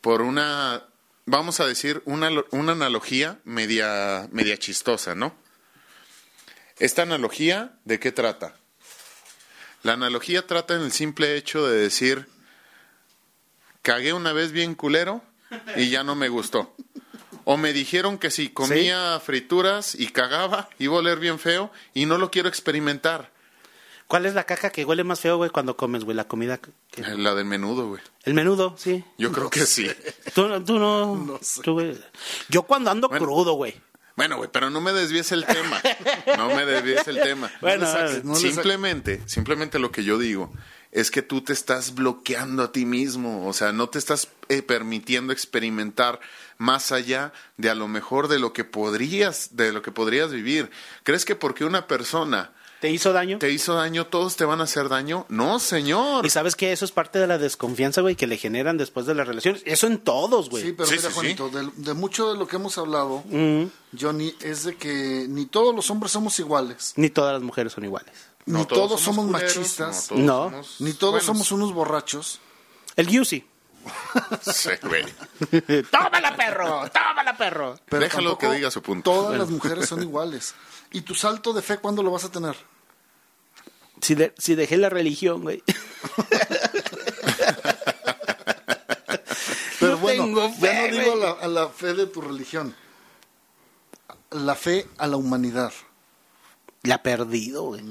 S4: por una, vamos a decir, una, una analogía media, media chistosa, ¿no? Esta analogía, ¿de qué trata? La analogía trata en el simple hecho de decir, cagué una vez bien culero y ya no me gustó. O me dijeron que si comía frituras y cagaba iba a oler bien feo y no lo quiero experimentar.
S3: ¿Cuál es la caca que huele más feo, güey, cuando comes, güey? La comida. que-
S4: La del menudo, güey.
S3: El menudo, sí.
S4: Yo creo que sí.
S3: Tú, tú no. tú. Yo cuando ando
S4: Bueno.
S3: crudo, güey.
S4: Bueno, güey, pero no me desvíes el tema. No me desvíes el tema.
S3: Bueno,
S2: no saques.
S4: simplemente, simplemente lo que yo digo es que tú te estás bloqueando a ti mismo, o sea, no te estás eh, permitiendo experimentar más allá de a lo mejor de lo que podrías, de lo que podrías vivir. ¿Crees que porque una persona
S3: ¿Te hizo daño?
S4: te hizo daño, todos te van a hacer daño? No, señor.
S3: Y sabes que eso es parte de la desconfianza, güey, que le generan después de las relaciones. Eso en todos, güey.
S2: Sí, pero
S4: Sí,
S2: mira,
S4: sí,
S2: Juanito, de, de mucho de lo que hemos hablado,
S3: Mm.
S2: Johnny, es de que ni todos los hombres somos iguales,
S3: Ni todas las mujeres son iguales.
S4: No
S2: ni todos, somos,
S4: culeros,
S2: machistas,
S4: no todos
S3: No.
S4: somos
S2: ni todos
S4: buenos.
S2: somos unos borrachos.
S3: El Yusi.
S4: Sí, güey.
S3: ¡Tómala, perro! ¡Tómala, perro!
S2: Pero
S4: Déjalo que diga su punto.
S2: Todas
S3: Bueno.
S2: las mujeres son iguales. ¿Y tu salto de fe cuándo lo vas a tener?
S3: Si, de- si dejé la religión, güey.
S2: Pero
S3: No
S2: bueno,
S3: tengo
S2: ya
S3: fe,
S2: no digo a la, a la fe de tu religión, la fe a la humanidad.
S3: La he perdido, güey.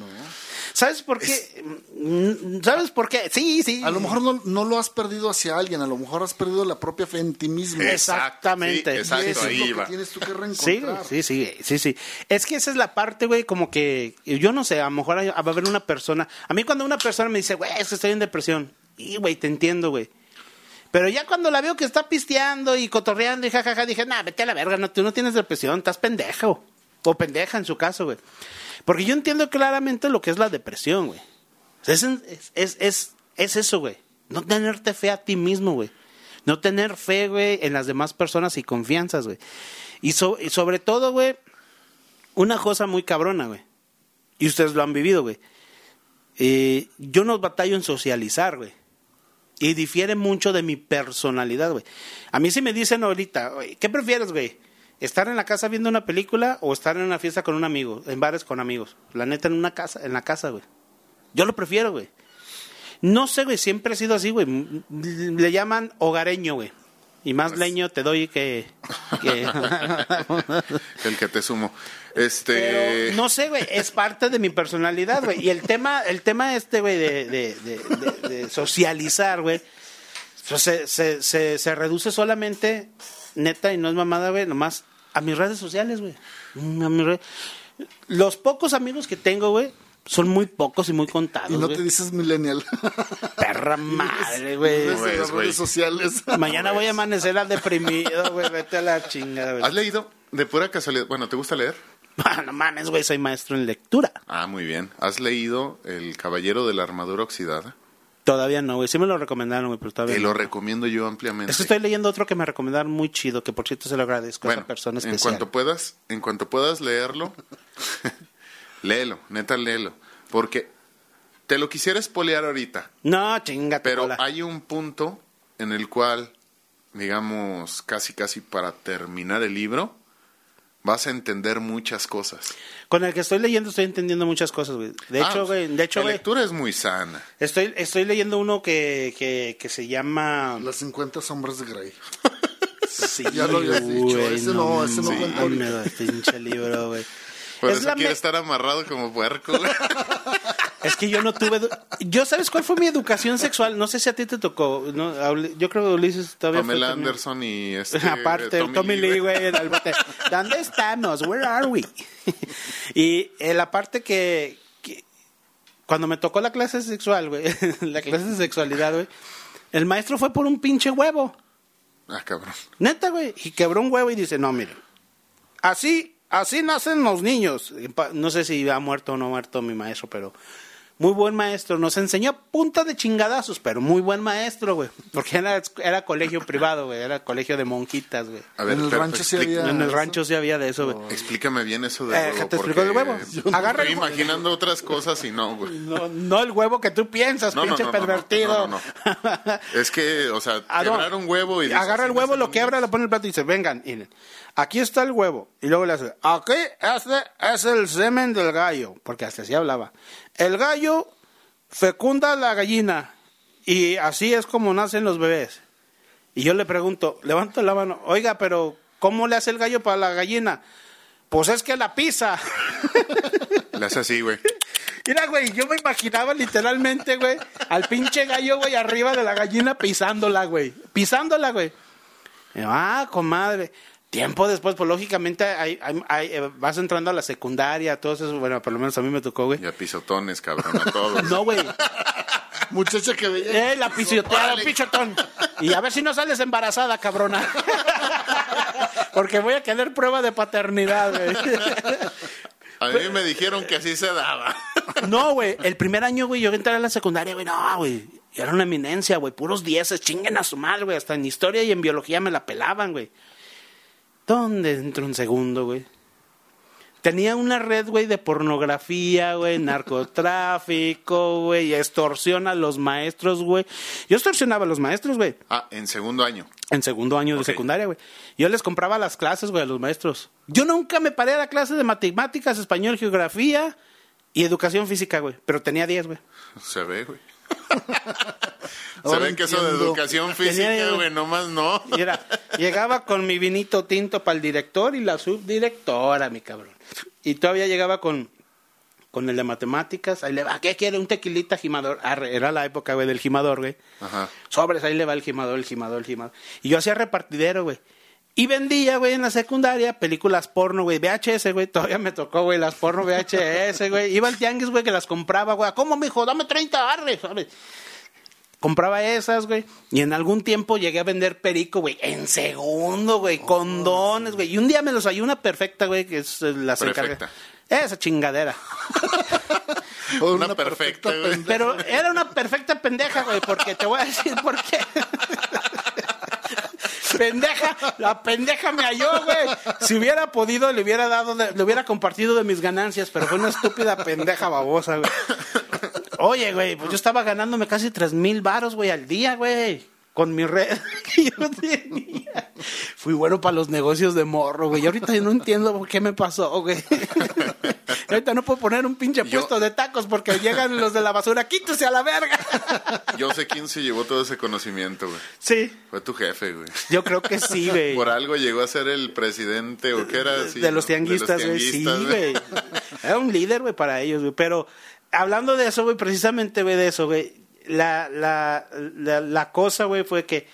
S3: ¿Sabes por qué? Mm, ¿Sabes por qué? Sí, sí.
S2: A lo mejor no, no lo has perdido hacia alguien, a lo mejor has perdido la propia fe en ti mismo.
S3: Exactamente.
S2: Y
S4: Exacto,
S2: eso es
S4: ahí
S2: lo que
S4: iba.
S2: tienes tú que
S3: Sí,
S2: reencontrar.
S3: sí, sí, sí, sí. Es que esa es la parte, güey, como que, yo no sé, a lo mejor hay- va a haber una persona, a mí cuando una persona me dice, güey, es que estoy en depresión, y güey, te entiendo, güey. Pero ya cuando la veo que está pisteando y cotorreando y jajaja, dije, nah, vete a la verga, no, tú no tienes depresión, estás pendejo. O pendeja en su caso, güey. Porque yo entiendo claramente lo que es la depresión, güey. Es, es, es, es, es eso, güey. No tenerte fe a ti mismo, güey. No tener fe, güey, en las demás personas y confianzas, güey. Y, so- y sobre todo, güey, una cosa muy cabrona, güey. Y ustedes lo han vivido, güey. Eh, yo no batallo en socializar, güey. Y difiere mucho de mi personalidad, güey. A mí si me dicen ahorita, "Oye, ¿qué prefieres, güey? ¿Estar en la casa viendo una película o estar en una fiesta con un amigo? En bares con amigos. La neta, en una casa, en la casa, güey. Yo lo prefiero, güey. No sé, güey, siempre he sido así, güey. M- m- Le llaman hogareño, güey. Y más leño te doy que... que...
S4: El que te sumo. Este.
S3: Pero no sé, güey, es parte de mi personalidad, güey. Y el tema, el tema este, güey, de, de, de, de- de socializar, güey, pues se, se, se, se reduce solamente, neta, y no es mamada, güey, nomás a mis redes sociales, güey. Mm, a mis re- Los pocos amigos que tengo, güey, son muy pocos y muy contados.
S2: Y no
S3: güey.
S2: te dices millennial.
S3: Perra madre, güey.
S2: Las
S4: güey.
S2: redes sociales.
S3: Mañana voy a amanecer al deprimido, güey. Vete a la chingada, güey.
S4: ¿Has leído de pura casualidad? Bueno, ¿te gusta leer?
S3: Ah, no mames, güey, soy maestro en lectura.
S4: Ah, muy bien. ¿Has leído El Caballero de la Armadura Oxidada?
S3: Todavía no, güey. Sí me lo recomendaron, güey, pero todavía
S4: Te
S3: no.
S4: lo recomiendo yo ampliamente.
S3: Es que estoy leyendo otro que me recomendaron muy chido, que por cierto se lo agradezco a esa persona
S4: en
S3: especial.
S4: cuanto puedas, en cuanto puedas leerlo, léelo, neta léelo, porque te lo quisiera espolear ahorita,
S3: No, chinga,
S4: pero hay un punto en el cual, digamos, casi casi para terminar el libro, vas a entender muchas cosas.
S3: Con el que estoy leyendo estoy entendiendo muchas cosas, güey. De
S4: Ah,
S3: hecho, güey, de hecho,
S4: la
S3: güey,
S4: lectura es muy sana.
S3: estoy, estoy leyendo uno que, que, que se llama...
S2: Las 50 sombras de Grey.
S3: Sí,
S2: Ya lo habías dicho,
S3: güey,
S2: ese no, ese no cuenta ahorita.
S3: güey, pinche libro, güey.
S4: Por
S3: Es
S4: eso
S3: la
S4: quiere
S3: me-
S4: estar amarrado como puerco. güey.
S3: Es que yo no tuve... Yo, ¿sabes cuál fue mi educación sexual? No sé si a ti te tocó. No, yo creo que Ulises todavía
S4: Pamela. Anderson y este
S3: Aparte, Tommy, Lee, güey, en el bote. ¿Dónde estamos? Where are we? y eh, la parte que, que- Cuando me tocó la clase sexual, güey, la clase de sexualidad, güey, el maestro fue por un pinche huevo.
S4: Ah, cabrón.
S3: Neta, güey. Y quebró un huevo y dice, no, mire. Así, así nacen los niños. No sé si ha muerto o no ha muerto mi maestro, pero muy buen maestro. Nos enseñó a punta de chingadazos, pero muy buen maestro, güey. Porque era, era colegio privado, güey. Era colegio de monjitas, güey.
S4: A ver,
S2: En el
S4: pero
S2: rancho sí había-
S3: En el
S2: eso?
S3: rancho sí había de eso, güey.
S4: Explícame bien eso del
S3: Eh,
S4: huevo.
S3: ¿te explico del huevo? Agarra
S4: Estoy
S3: el-
S4: imaginando otras cosas y no, güey.
S3: No, no el huevo que tú piensas,
S4: No,
S3: pinche
S4: no, no, no,
S3: pervertido.
S4: no, no, Es que, o sea,
S3: Ah,
S4: quebrar un huevo y... dices,
S3: Agarra el
S4: "Sí,
S3: huevo, lo quebra, lo pone en el plato y dice, vengan, miren, aquí está el huevo. Y luego le hace, aquí este es el semen del gallo, porque hasta así hablaba. El gallo fecunda la gallina y así es como nacen los bebés. Y yo le pregunto, levanto la mano, oiga, pero ¿cómo le hace el gallo para la gallina? Pues es que la pisa.
S4: Le hace así, güey.
S3: Mira, güey, yo me imaginaba literalmente, güey, al pinche gallo, güey, arriba de la gallina pisándola, güey. Pisándola, güey. Ah, comadre. Tiempo después, pues lógicamente hay- hay- hay- eh, vas entrando a la secundaria, todo eso, bueno, por lo menos a mí me tocó, güey.
S4: Y a pisotones, cabrón, a todos.
S3: No, güey.
S2: Muchacha que veía.
S3: Eh, la pisoteada, pichotón. Y a ver si no sales embarazada, cabrona. Porque voy a querer prueba de paternidad, güey.
S4: A mí me dijeron que así se daba.
S3: No, güey. El primer año, güey, yo entré a la secundaria, güey. No, güey. Yo Era una eminencia, güey. Puros dieces. Chinguen a su madre, güey. Hasta en historia y en biología me la pelaban, güey. ¿Dónde entró en segundo, güey? Tenía una red, güey, de pornografía, güey, narcotráfico, güey, y extorsión a los maestros, güey. Yo extorsionaba a los maestros, güey,
S4: Ah, en segundo año.
S3: en segundo año de secundaria, güey. Yo les compraba las clases, güey, a los maestros. Yo nunca me paré a la clase de matemáticas, español, geografía y educación física, güey. Pero tenía 10, güey.
S4: Se ve, güey. Se
S2: Ahora
S4: ve que eso de educación física, güey, nomás no.
S3: Llegaba con mi vinito tinto para el director y la subdirectora, mi cabrón. Y todavía llegaba con, con el de matemáticas. Ahí le va, ¿qué quiere? Un tequilita gimador. Arre, era la época, güey, del gimador, güey.
S4: Ajá.
S3: Sobres, ahí le va el gimador, el gimador, el gimador. Y yo hacía repartidero, güey. Y vendía, güey, en la secundaria películas porno, güey, VHS, güey. Todavía me tocó, güey, las porno VHS, güey. Iba al tianguis, güey, que las compraba, güey. ¿Cómo, mijo? Dame 30 arres, ¿sabes? Compraba esas, güey. Y en algún tiempo llegué a vender perico, güey. En segundo, güey. Condones, güey. Y un día me los halló una perfecta, güey, que es la
S4: Perfecta.
S3: Esa chingadera.
S4: Una perfecta, güey.
S2: pendeja.
S3: Pero era una perfecta pendeja, güey, porque te voy a decir por qué. pendeja, la pendeja me halló, güey. Si hubiera podido, le hubiera dado, de- le hubiera compartido de mis ganancias, pero fue una estúpida pendeja babosa, güey. Oye, güey, pues yo estaba ganándome casi tres mil varos, güey, al día, güey. Con mi red que yo tenía. Fui bueno para los negocios de morro, güey. Y ahorita yo no entiendo por qué me pasó, güey. ahorita no puedo poner un pinche
S4: Yo-
S3: puesto de tacos porque llegan los de la basura. ¡Quítese a la verga!
S4: Yo sé quién se llevó todo ese conocimiento, güey.
S3: sí,
S4: Fue tu jefe, güey.
S3: yo creo que sí, güey.
S4: Por algo llegó a ser el presidente o qué era así,
S3: de los tianguistas, güey. Sí, güey. Era un líder, güey, para ellos, güey. Pero hablando de eso, güey, precisamente, güey, de eso, güey. La, la, la, la cosa, güey, fue que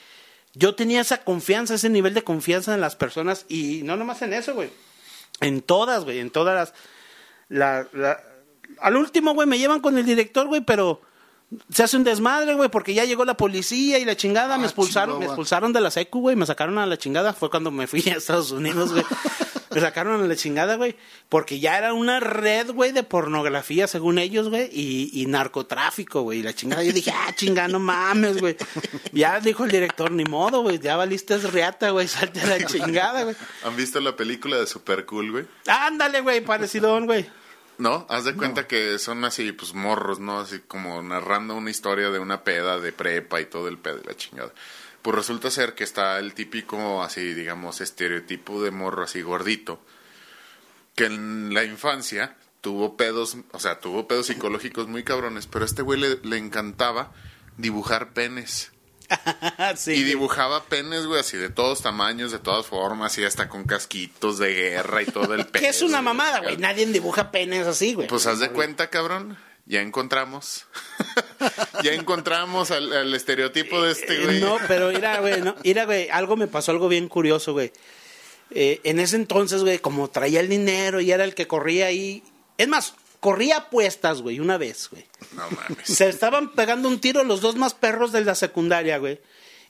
S3: yo tenía esa confianza, ese nivel de confianza en las personas y no nomás en eso, güey. En todas, güey, en todas las... La, la- al último, güey, me llevan con el director, güey, pero se hace un desmadre, güey, porque ya llegó la policía y la chingada, me
S2: Ah,
S3: expulsaron, me expulsaron de la secu, güey, me sacaron a la chingada, fue cuando me fui a Estados Unidos, güey. Me sacaron a la chingada, güey, porque ya era una red, güey, de pornografía, según ellos, güey, y, y narcotráfico, güey, y la chingada. Yo dije, ah, chingada, no mames, güey. Ya dijo el director, ni modo, güey, ya valiste riata, güey, salte a la chingada, güey.
S4: ¿Han visto la película de Super Cool, güey?
S3: Ándale, güey, parecido, güey.
S4: ¿No? Haz de cuenta que son así, pues morros, ¿no? Así como narrando una historia de una peda de prepa y todo el pedo y la chingada. Pues resulta ser que está el típico, así, digamos, estereotipo de morro así gordito, que en la infancia tuvo pedos, o sea, tuvo pedos psicológicos muy cabrones, pero a este güey le, le encantaba dibujar penes.
S3: sí.
S4: Y dibujaba penes, güey, así de todos tamaños, de todas formas, y hasta con casquitos de guerra y todo el pedo.
S3: Que es una mamada, güey. Nadie dibuja penes así, güey.
S4: Pues haz de cuenta, cabrón. Ya encontramos. ya encontramos al, al estereotipo de este güey.
S3: No, pero mira, güey, no, mira, güey, algo me pasó, algo bien curioso, güey. Eh, en ese entonces, güey, como traía el dinero y era el que corría ahí. Es más, corría apuestas, güey, una vez, güey.
S4: No mames.
S3: Se estaban pegando un tiro los dos más perros de la secundaria, güey.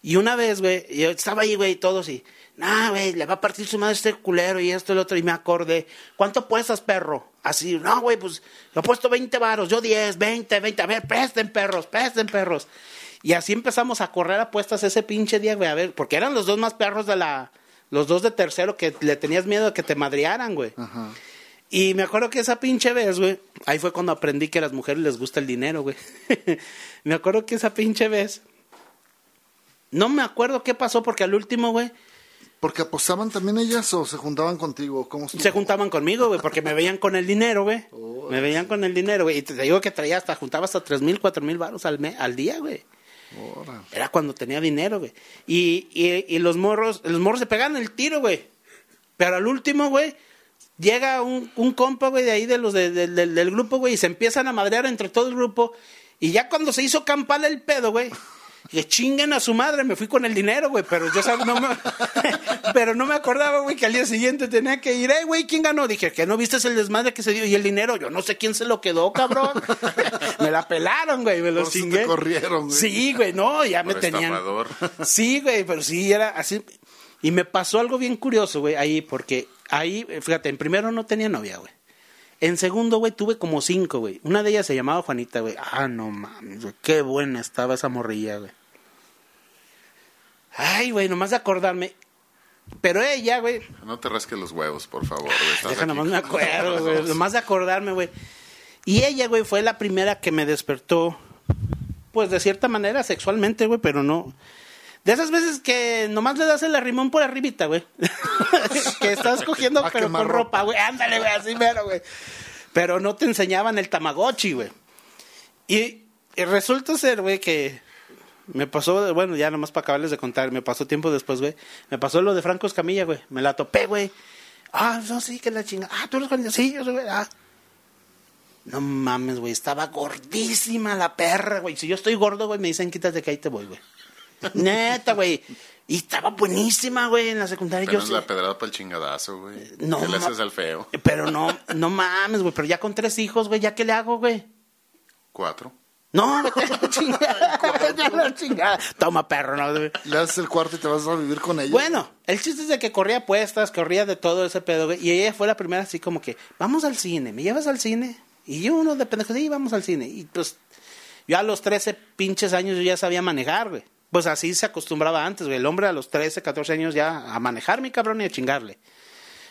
S3: Y una vez, güey, yo estaba ahí, güey, todos y, nah, güey, le va a partir su madre este culero y esto y lo otro. Y me acordé, ¿cuánto apuestas, perro? Así, no, güey, pues, lo he puesto 20 varos, yo 10, 20, 20, a ver, presten perros, presten perros. Y así empezamos a correr apuestas ese pinche día, güey, a ver, porque eran los dos más perros de la, los dos de tercero que le tenías miedo de que te madrearan, güey. Y me acuerdo que esa pinche vez, güey, ahí fue cuando aprendí que a las mujeres les gusta el dinero, güey. me acuerdo que esa pinche vez, no me acuerdo qué pasó porque al último, güey,
S2: ¿Porque apostaban también ellas o se juntaban contigo? ¿Cómo estuvo?
S3: se juntaban conmigo, güey, porque me veían con el dinero, güey. Me veían con el dinero, güey. Y te digo que traía hasta, juntaba hasta tres mil, cuatro mil baros al, me- al día, güey. Era cuando tenía dinero, güey. Y, y, y los morros, los morros se pegan el tiro, güey. Pero al último, güey, llega un, un compa, güey, de ahí de los de- de- del- del grupo, güey, y se empiezan a madrear entre todo el grupo. Y ya cuando se hizo campal el pedo, güey, que chinguen a su madre, me fui con el dinero, güey, pero yo sab- no me, pero no me acordaba, güey, que al día siguiente tenía que ir, eh, güey, ¿quién ganó? Dije, que no viste el desmadre que se dio y el dinero, yo no sé quién se lo quedó, cabrón. me la pelaron, güey, me lo
S2: eso te
S3: chingué.
S2: corrieron, güey.
S3: Sí, güey, no, ya me tenían. Sí, güey, pero sí era así. Y me pasó algo bien curioso, güey, ahí, porque ahí, eh, fíjate, en primero no tenía novia, güey. En segundo, güey, tuve como cinco, güey. Una de ellas se llamaba Juanita, güey. Ah, no mames, güey. Qué buena estaba esa morrilla, güey. Ay, güey, nomás de acordarme. Pero ella, güey,
S4: No te rasques los huevos, por favor. güey.
S3: Deja nomás me acuerdo, güey. Nomás de acordarme, güey. Y ella, güey, fue la primera que me despertó, pues de cierta manera, sexualmente, güey, pero no. De esas veces que nomás le das el arrimón por arribita, güey. que estás cogiendo, pero con
S2: ropa.
S3: ropa, güey. Ándale, güey, así mero, güey. Pero no te enseñaban el tamagotchi, güey. Y, y resulta ser, güey, que me pasó, bueno, ya nomás para acabarles de contar, me pasó tiempo después, güey. Me pasó lo de Franco Escamilla, güey. Me la topé, güey. Ah, no, sí, que la chinga. Ah, tú eres Juanita. Sí, yo soy, güey. Ah. No mames, güey. Estaba gordísima la perra, güey. Si yo estoy gordo, güey, me dicen quítate que ahí te voy, güey. Neta, güey. Y estaba buenísima, güey, en la secundaria.
S4: Apenas
S3: yo
S4: la
S3: sí-
S4: pedrada para el chingadazo, güey.
S3: No,
S4: ¿Qué le haces al feo?
S3: Pero no, no mames, güey. Pero ya con tres hijos, güey, ¿ya qué le hago, güey?
S4: Cuatro.
S3: No, vete a la chingada. Vete a la chingada. Toma, perro, no.
S2: Le das el cuarto y te vas a vivir con ella.
S3: Bueno, el chiste es de que corría apuestas, corría de todo ese pedo, güey. Y ella fue la primera así como que, vamos al cine, ¿me llevas al cine? Y yo uno de pendejo, sí, vamos al cine. Y pues, yo a los 13 pinches años yo ya sabía manejar, güey. Pues así se acostumbraba antes, güey. El hombre a los 13, 14 años ya a manejar mi cabrón y a chingarle.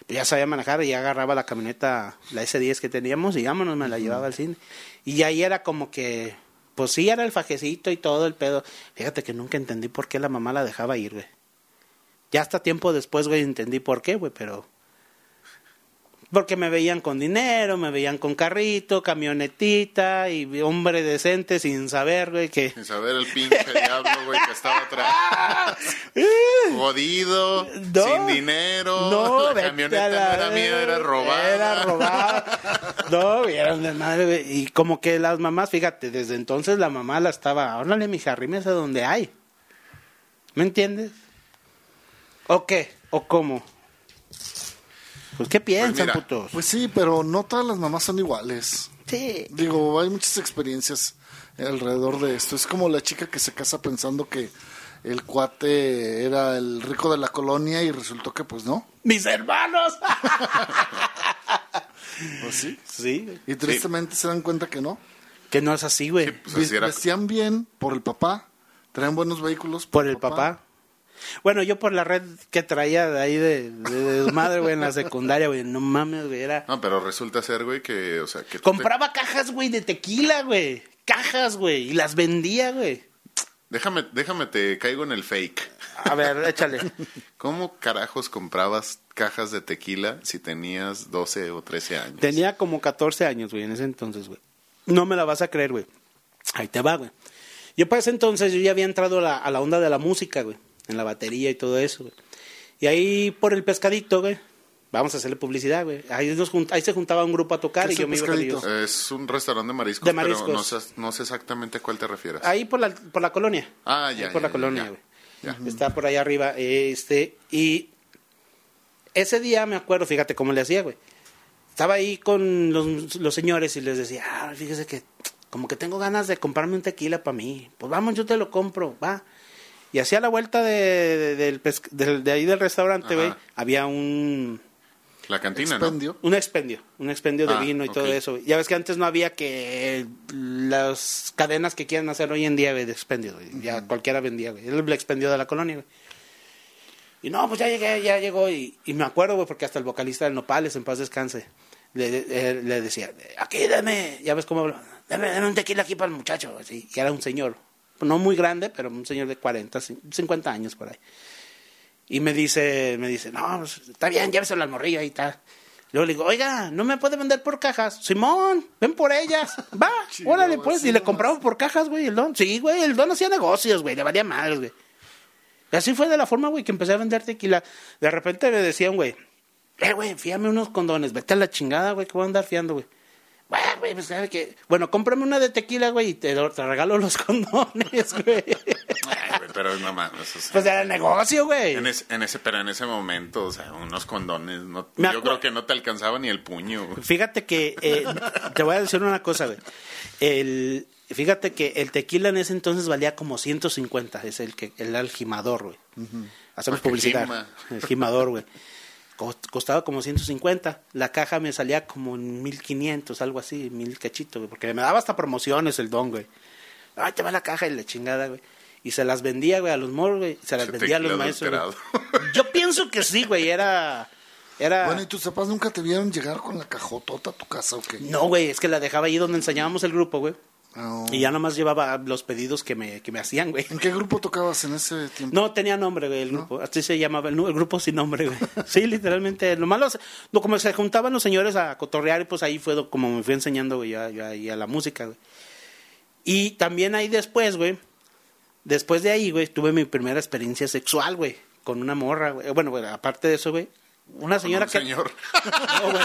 S3: Pues ya sabía manejar y ya agarraba la camioneta, la S10 que teníamos y vámonos, me la llevaba al cine. Y ahí era como que, pues sí, era el fajecito y todo el pedo. Fíjate que nunca entendí por qué la mamá la dejaba ir, güey. Ya hasta tiempo después, güey, entendí por qué, güey, pero... Porque me veían con dinero, me veían con carrito, camionetita y hombre decente sin saber, güey, que...
S4: Sin saber el pinche diablo, güey, que estaba atrás. Jodido,
S3: No.
S4: sin dinero.
S3: No,
S4: la camioneta
S3: la
S4: no era mía, era robada.
S3: Era robada. No, vieron de madre, güey. Y como que las mamás, fíjate, desde entonces la mamá la estaba, órale, mija, arrímese donde hay. ¿Me entiendes? ¿O qué? ¿O cómo? Pues, ¿qué piensan,
S4: mira,
S3: putos?
S2: Pues sí, pero no todas las mamás son iguales.
S3: Sí.
S2: Digo, hay muchas experiencias alrededor de esto. Es como la chica que se casa pensando que el cuate era el rico de la colonia y resultó que pues no.
S3: ¡Mis hermanos!
S2: Pues sí.
S3: sí.
S2: Y tristemente se dan cuenta que no.
S3: Que no es así, güey.
S4: Pues así era.
S2: Vestían bien por el papá, traen buenos vehículos
S3: por el papá. Bueno, yo por la red que traía de ahí de, de, de madre, güey, en la secundaria, güey. No mames, güey, era...
S4: No, pero resulta ser, güey, que, o sea, que... te-
S3: Compraba cajas, güey, de tequila, güey. Cajas, güey. Y las vendía, güey.
S4: Déjame, déjame, te caigo en el fake.
S3: A ver, échale.
S4: ¿Cómo carajos comprabas cajas de tequila si tenías 12 o 13 años?
S3: Tenía como 14 años, güey, en ese entonces, güey. No me la vas a creer, güey. Ahí te va, güey. Yo para ese entonces yo ya había entrado a la, a la onda de la música, güey. En la batería y todo eso, güey. Y ahí por el pescadito, güey. Vamos a hacerle publicidad, güey. Ahí, nos jun- ahí se juntaba un grupo a tocar
S2: ¿Qué
S3: y
S2: es
S3: yo me iba con ellos.
S4: Es un restaurante de mariscos,
S3: De
S4: pero no
S3: mariscos.
S4: sé, no sé exactamente a cuál te refieres.
S3: Ahí por la, por la colonia.
S4: Ah,
S3: Ahí
S4: ya,
S3: por
S4: ya,
S3: la colonia,
S4: ya.
S3: güey.
S4: Ya.
S3: Está por allá arriba. Este, y ese día me acuerdo, fíjate cómo le hacía, güey. Estaba ahí con los, los señores y les decía, ah, fíjese que como que tengo ganas de comprarme un tequila para mí. Pues vamos, yo te lo compro, va. Y hacía la vuelta de, de, de ahí del restaurante, güey. Había un,
S4: La cantina, ¿no?
S2: Expendio.
S3: un expendio, un expendio de
S4: Ah,
S3: vino y todo eso. Ya ves que antes no había que las cadenas que quieren hacer hoy en día, güey, de expendio. Ya cualquiera vendía, güey. El expendio de la colonia, güey. Y no, pues ya llegué, ya llegó. Y, y me acuerdo, güey, porque hasta el vocalista del Nopales, en paz descanse, le, le decía, aquí dame, ya ves cómo dame, dame un tequila aquí para el muchacho. Así. Y era un señor, no muy grande, pero un señor de 40, 50 años por ahí. Y me dice, me dice, no, pues, está bien, lléveselo al morrillo ahí está. Luego le digo, oiga, ¿no me puede vender por cajas? Simón, ven por ellas. Va,
S2: Chido,
S3: órale pues. Y le compramos por cajas, güey, el don. Sí, güey, el don hacía negocios, güey, le valía madres, güey. Y así fue de la forma, güey, que empecé a vender tequila. De repente me decían, güey, eh, güey, fíame unos condones, vete a la chingada, güey, que voy a andar fiando, güey. Bueno, güey, pues sabe que. Bueno, cómprame una de tequila, güey, y te, te regalo los condones, güey.
S4: Ay, güey, pero no mames. o sea,
S3: Pues era negocio, güey.
S4: en, ese, en ese, pero en ese momento, o sea, unos condones, no, yo creo que no te alcanzaba ni el puño. güey.
S3: Fíjate que eh, te voy a decir una cosa, güey. El, fíjate que el tequila en ese entonces valía como 150, es el que el algimador, güey. Hacemos publicidad. El gimador, güey. Co- Costaba como 150. La caja me salía como en 1500, algo así, mil cachito, güey. Porque me daba hasta promociones el don, güey. Ay, te va la caja y la chingada, güey. Y se las vendía, güey, a los morros, güey. Se las vendía a los maestros. Yo pienso que sí, güey. Era. Era.
S2: Bueno, ¿y tus papás nunca te vieron llegar con la cajotota a tu casa o qué?
S3: No, güey, es que la dejaba ahí donde enseñábamos el grupo, güey.
S2: Ah,
S3: Y ya nomás llevaba los pedidos que me, que me hacían, güey.
S2: ¿En qué grupo tocabas en ese tiempo?
S3: No tenía nombre, güey, el grupo. Así se llamaba, el, grupo sin nombre, güey. Sí, literalmente. Lo malo, no, como se juntaban los señores a cotorrear, y pues ahí fue como me fui enseñando, güey, ya, ya, ya la música, güey. Y también ahí después, güey, después de ahí, güey, tuve mi primera experiencia sexual, güey, con una morra, güey. Bueno, güey, aparte de eso, güey, una señora
S4: Un
S3: que...
S4: señor.
S3: No, güey.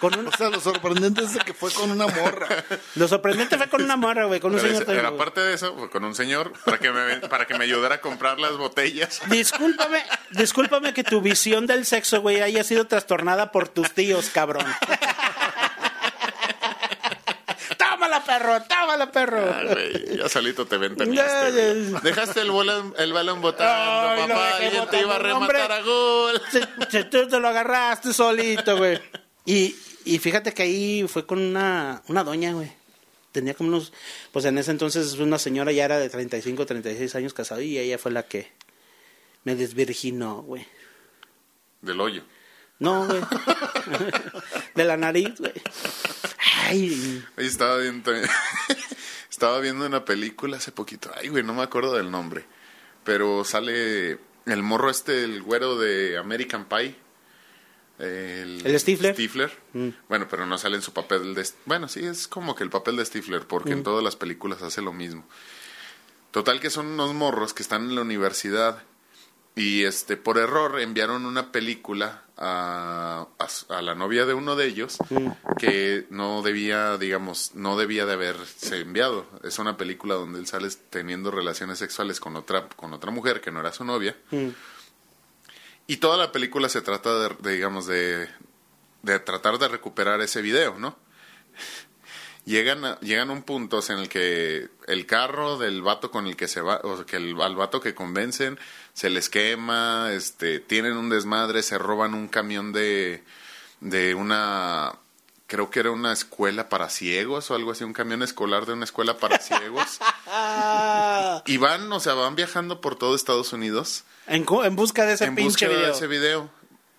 S3: Con un-
S2: O sea, lo sorprendente es que fue con una morra.
S3: Lo sorprendente fue con una morra, güey, con un
S4: Pero,
S3: señor... también,
S4: pero aparte de eso, fue con un señor para que me, para que me ayudara a comprar las botellas.
S3: Discúlpame, discúlpame que tu visión del sexo, güey, haya sido trastornada por tus tíos, cabrón. tómala, perro, tómala, perro.
S4: Ah, ya solito te ventaneaste. Dejaste el balón, el balón botando,
S3: Ay,
S4: papá, él te iba a
S3: hombre.
S4: rematar a gol.
S3: Se- tú te lo agarraste solito, güey. Y, y fíjate que ahí fue con una, una doña, güey. Tenía como unos, pues en ese entonces una señora ya era de 35, 36 años casada y ella fue la que me desvirginó, güey.
S4: Del hoyo.
S3: No, güey. De la nariz, güey. Ay,
S4: Ahí estaba viendo, estaba viendo una película hace poquito. Ay, güey, no me acuerdo del nombre. Pero sale el morro este, el güero de American Pie. El,
S3: ¿El Stifler?
S4: Stifler. Bueno, pero no sale en su papel de... Bueno, sí, es como que el papel de Stifler, porque en todas las películas hace lo mismo. Total que son unos morros que están en la universidad y este por error enviaron una película a, a la novia de uno de ellos que no debía, digamos, no debía de haberse enviado. Es una película donde él sale teniendo relaciones sexuales con otra con otra mujer que no era su novia. Y toda la película se trata de, digamos de de tratar de recuperar ese video, ¿no? llegan a, llegan a un punto en el que el carro del vato con el que se va, o que el, al vato que convencen, se les quema, este, tienen un desmadre, se roban un camión de, de una, creo que era una escuela para ciegos o algo así, un camión escolar de una escuela para ciegos. Y van, o sea, van viajando por todo Estados Unidos
S3: en, busca de ese
S4: en
S3: pinche
S4: búsqueda
S3: video.
S4: de ese video.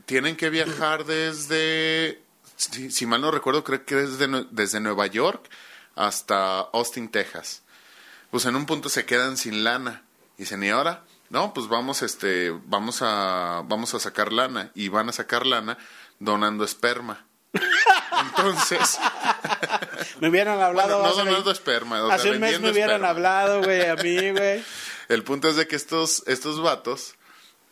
S4: Tienen que viajar desde, si, si mal no recuerdo, creo que desde, desde Nueva York hasta Austin, Texas. Pues en un punto se quedan sin lana. Y dicen, ¿y ahora? No, pues vamos, este, vamos a, vamos a sacar lana. Y van a sacar lana donando esperma. Entonces,
S3: Me hubieran hablado
S4: bueno, no
S3: hace,
S4: donando esperma, o sea,
S3: hace un mes me hubieran
S4: esperma.
S3: hablado, güey, a mí, güey.
S4: El punto es de que estos, estos vatos,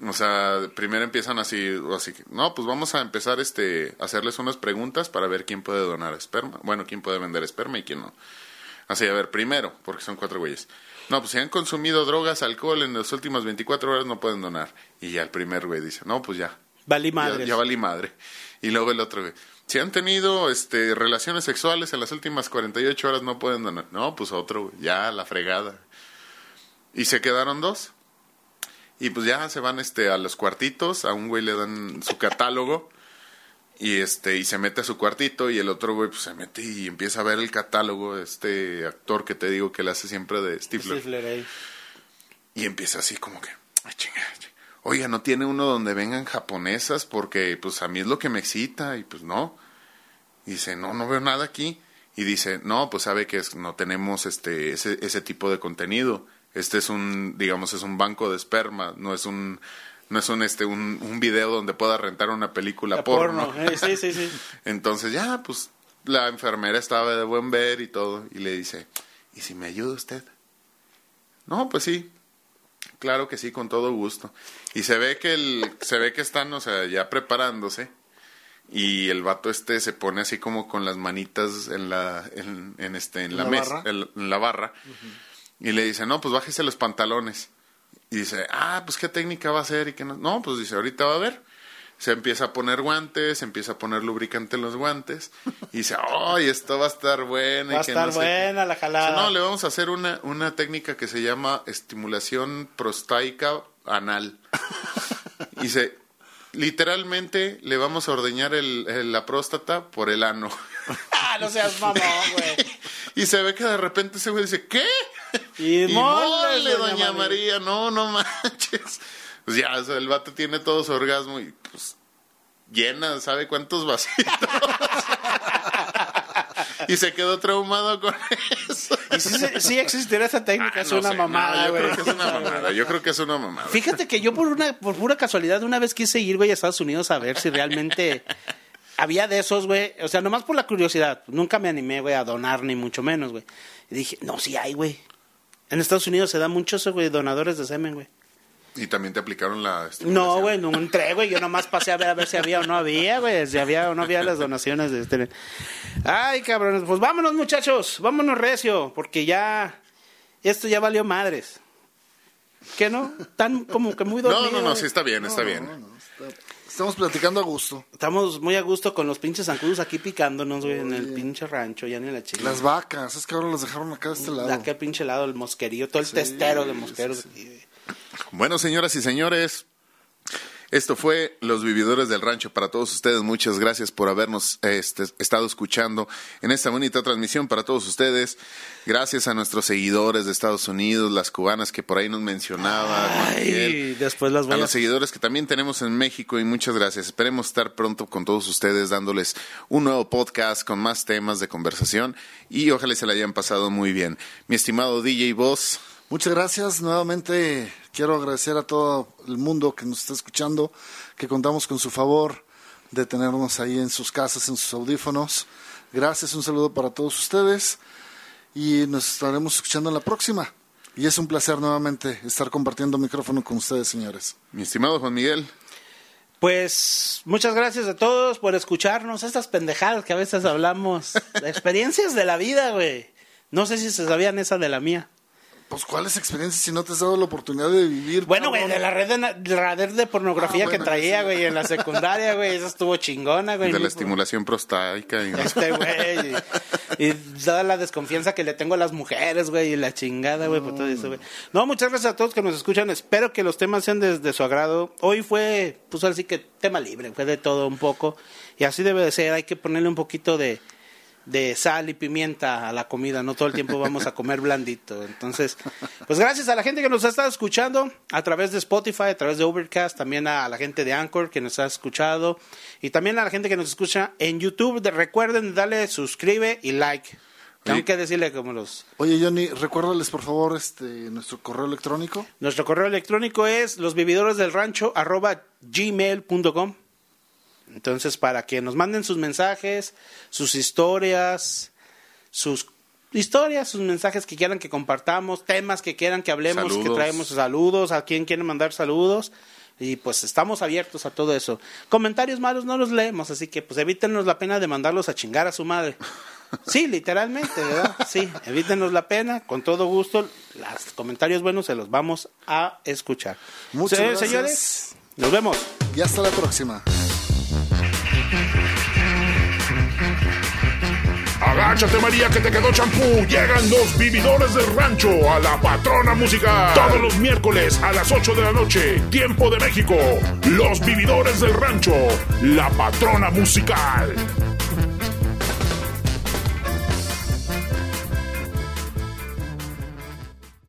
S4: o sea, primero empiezan así, así que, no, pues vamos a empezar este, a hacerles unas preguntas para ver quién puede donar esperma. Bueno, quién puede vender esperma y quién no. Así, a ver, primero, porque son cuatro güeyes. No, pues si han consumido drogas, alcohol en las últimas 24 horas no pueden donar. Y ya el primer güey dice, no, pues ya.
S3: Valí
S4: Ya,
S3: madres.
S4: ya valí madre. Y luego el otro güey, si han tenido este, relaciones sexuales en las últimas 48 horas no pueden donar. No, pues otro, ya la fregada. Y se quedaron dos. Y pues ya se van este a los cuartitos, a un güey le dan su catálogo y este y se mete a su cuartito y el otro güey pues se mete y empieza a ver el catálogo, este actor que te digo que le hace siempre de Stifler.
S3: Stifler ahí.
S4: Y empieza así como que, "Ay, chinga, chinga. Oiga, ¿no tiene uno donde vengan japonesas? Porque pues a mí es lo que me excita y pues no. Y dice, no, no veo nada aquí. Y dice, no, pues sabe que es- no tenemos este ese, ese tipo de contenido. Este es un, digamos, es un banco de esperma, no es un no es un este un, un video donde pueda rentar una película
S3: La
S4: porno.
S3: porno. eh, sí, sí, sí.
S4: Entonces ya, pues la enfermera estaba de buen ver y todo, y le dice, ¿y si me ayuda usted? No, pues sí, claro que sí, con todo gusto. Y se ve que el, se ve que están, o sea, ya preparándose, y el vato este se pone así como con las manitas en la, en, en este, en
S2: ¿En
S4: la,
S2: la
S4: mesa, en, la barra, y le dice, no, pues bájese los pantalones. Y dice, ah, pues qué técnica va a hacer y que no. No, pues dice, ahorita va a ver. Se empieza a poner guantes, se empieza a poner lubricante en los guantes. Y dice, ay, esto va a estar bueno.
S3: Va a estar
S4: no sé qué".
S3: buena la
S4: Dice,
S3: jalada.
S4: no, le vamos a hacer una, una técnica que se llama estimulación prostática anal. Y dice, literalmente le vamos a ordeñar el- el- la próstata por el ano.
S3: Ah, no seas mamón, güey.
S4: Y se ve que de repente ese güey dice, ¿qué?
S3: Y
S4: mole,
S3: doña
S4: doña
S3: María.
S4: María, no, no manches. Pues ya, o sea, el vato tiene todo su orgasmo y pues llena, ¿sabe cuántos vasitos? y se quedó traumado con eso.
S3: Y sí, sí- existirá esa técnica,
S4: Ah,
S3: es
S4: no
S3: una
S4: sé,
S3: mamada,
S4: no, yo creo que es una mamada, yo creo que es una mamada.
S3: Fíjate que yo por una por pura casualidad una vez quise ir, güey, a Estados Unidos a ver si realmente había de esos, güey. O sea, nomás por la curiosidad. Nunca me animé, güey, a donar, ni mucho menos, güey. Y dije, no, sí hay, güey. En Estados Unidos se da mucho eso, güey, donadores de semen, güey.
S4: Y también te aplicaron la
S3: No, güey, no entré, güey. Yo nomás pasé a ver a ver si había o no había, güey. Si había o no había las donaciones de este. Ay, cabrones. Pues vámonos, muchachos. Vámonos recio. Porque ya. Esto ya valió madres. ¿Qué no? Tan como que muy
S4: No,
S3: dormido.
S4: no, no,
S3: güey.
S4: sí está bien, está
S2: No,
S4: bien.
S2: no, no, está- Estamos platicando a gusto.
S3: Estamos muy a gusto con los pinches zancudos aquí picándonos, güey, en el pinche rancho, ya ni la chica.
S2: Las vacas, es que ahora las dejaron acá de este lado.
S3: De aquel pinche lado, el mosquerío, todo el testero de mosqueros. aquí, güey.
S4: Bueno, señoras y señores, esto fue Los Vividores del Rancho para todos ustedes. Muchas gracias por habernos este, estado escuchando en esta bonita transmisión para todos ustedes. Gracias a nuestros seguidores de Estados Unidos, las cubanas que por ahí nos mencionaba. Miguel.
S3: Ay, después las
S4: a
S3: voy a...
S4: los seguidores que también tenemos en México y muchas gracias. Esperemos estar pronto con todos ustedes dándoles un nuevo podcast con más temas de conversación y ojalá se la hayan pasado muy bien. Mi estimado DJ Boss,
S2: Muchas gracias. Nuevamente quiero agradecer a todo el mundo que nos está escuchando, que contamos con su favor de tenernos ahí en sus casas, en sus audífonos. Gracias, un saludo para todos ustedes y nos estaremos escuchando en la próxima. Y es un placer nuevamente estar compartiendo micrófono con ustedes, señores.
S4: mi estimado Juan Miguel.
S3: Pues muchas gracias a todos por escucharnos estas pendejadas que a veces hablamos. de experiencias de la vida, güey. No sé si se sabían esa de la mía.
S2: Pues, ¿cuáles experiencias si no te has dado la oportunidad de vivir?
S3: Bueno, güey, de la red de, de la red de pornografía
S2: Ah,
S3: que
S2: bueno,
S3: traía,
S2: sí.
S3: güey, en la secundaria, güey. Esa estuvo chingona, güey.
S4: de la estimulación prostática y
S3: Este güey. y toda la desconfianza que le tengo a las mujeres, güey, y la chingada, güey, por todo eso, güey. No, muchas gracias a todos que nos escuchan. Espero que los temas sean de, de su agrado. Hoy fue, pues así que tema libre, fue de todo un poco. Y así debe de ser. Hay que ponerle un poquito de, de sal y pimienta a la comida, no todo el tiempo vamos a comer blandito. Entonces, pues gracias a la gente que nos ha estado escuchando a través de Spotify, a través de Overcast, también a la gente de Anchor que nos ha escuchado y también a la gente que nos escucha en YouTube. De- recuerden darle suscribe y like. Tengo que decirle como los...
S2: Oye, Johnny, recuérdales por favor este nuestro correo electrónico.
S3: Nuestro correo electrónico es losvividoresdelrancho arroba gmail.com. Entonces, para que nos manden sus mensajes, sus historias, sus historias, sus mensajes que quieran que compartamos, temas que quieran que hablemos, que traemos saludos, a quien quieren mandar saludos. Y pues estamos abiertos a todo eso. Comentarios malos no los leemos, así que pues evítenos la pena de mandarlos a chingar a su madre. Sí, literalmente, ¿verdad? Sí, evítenos la pena, con todo gusto. Los comentarios buenos se los vamos a escuchar.
S2: Muchas
S3: Se-
S2: gracias.
S3: Señores, nos vemos.
S2: Y hasta la próxima.
S1: Agáchate María que te quedó champú. Llegan los vividores del rancho a la patrona musical. Todos los miércoles a las 8 de la noche, tiempo de México. Los vividores del rancho, la patrona musical.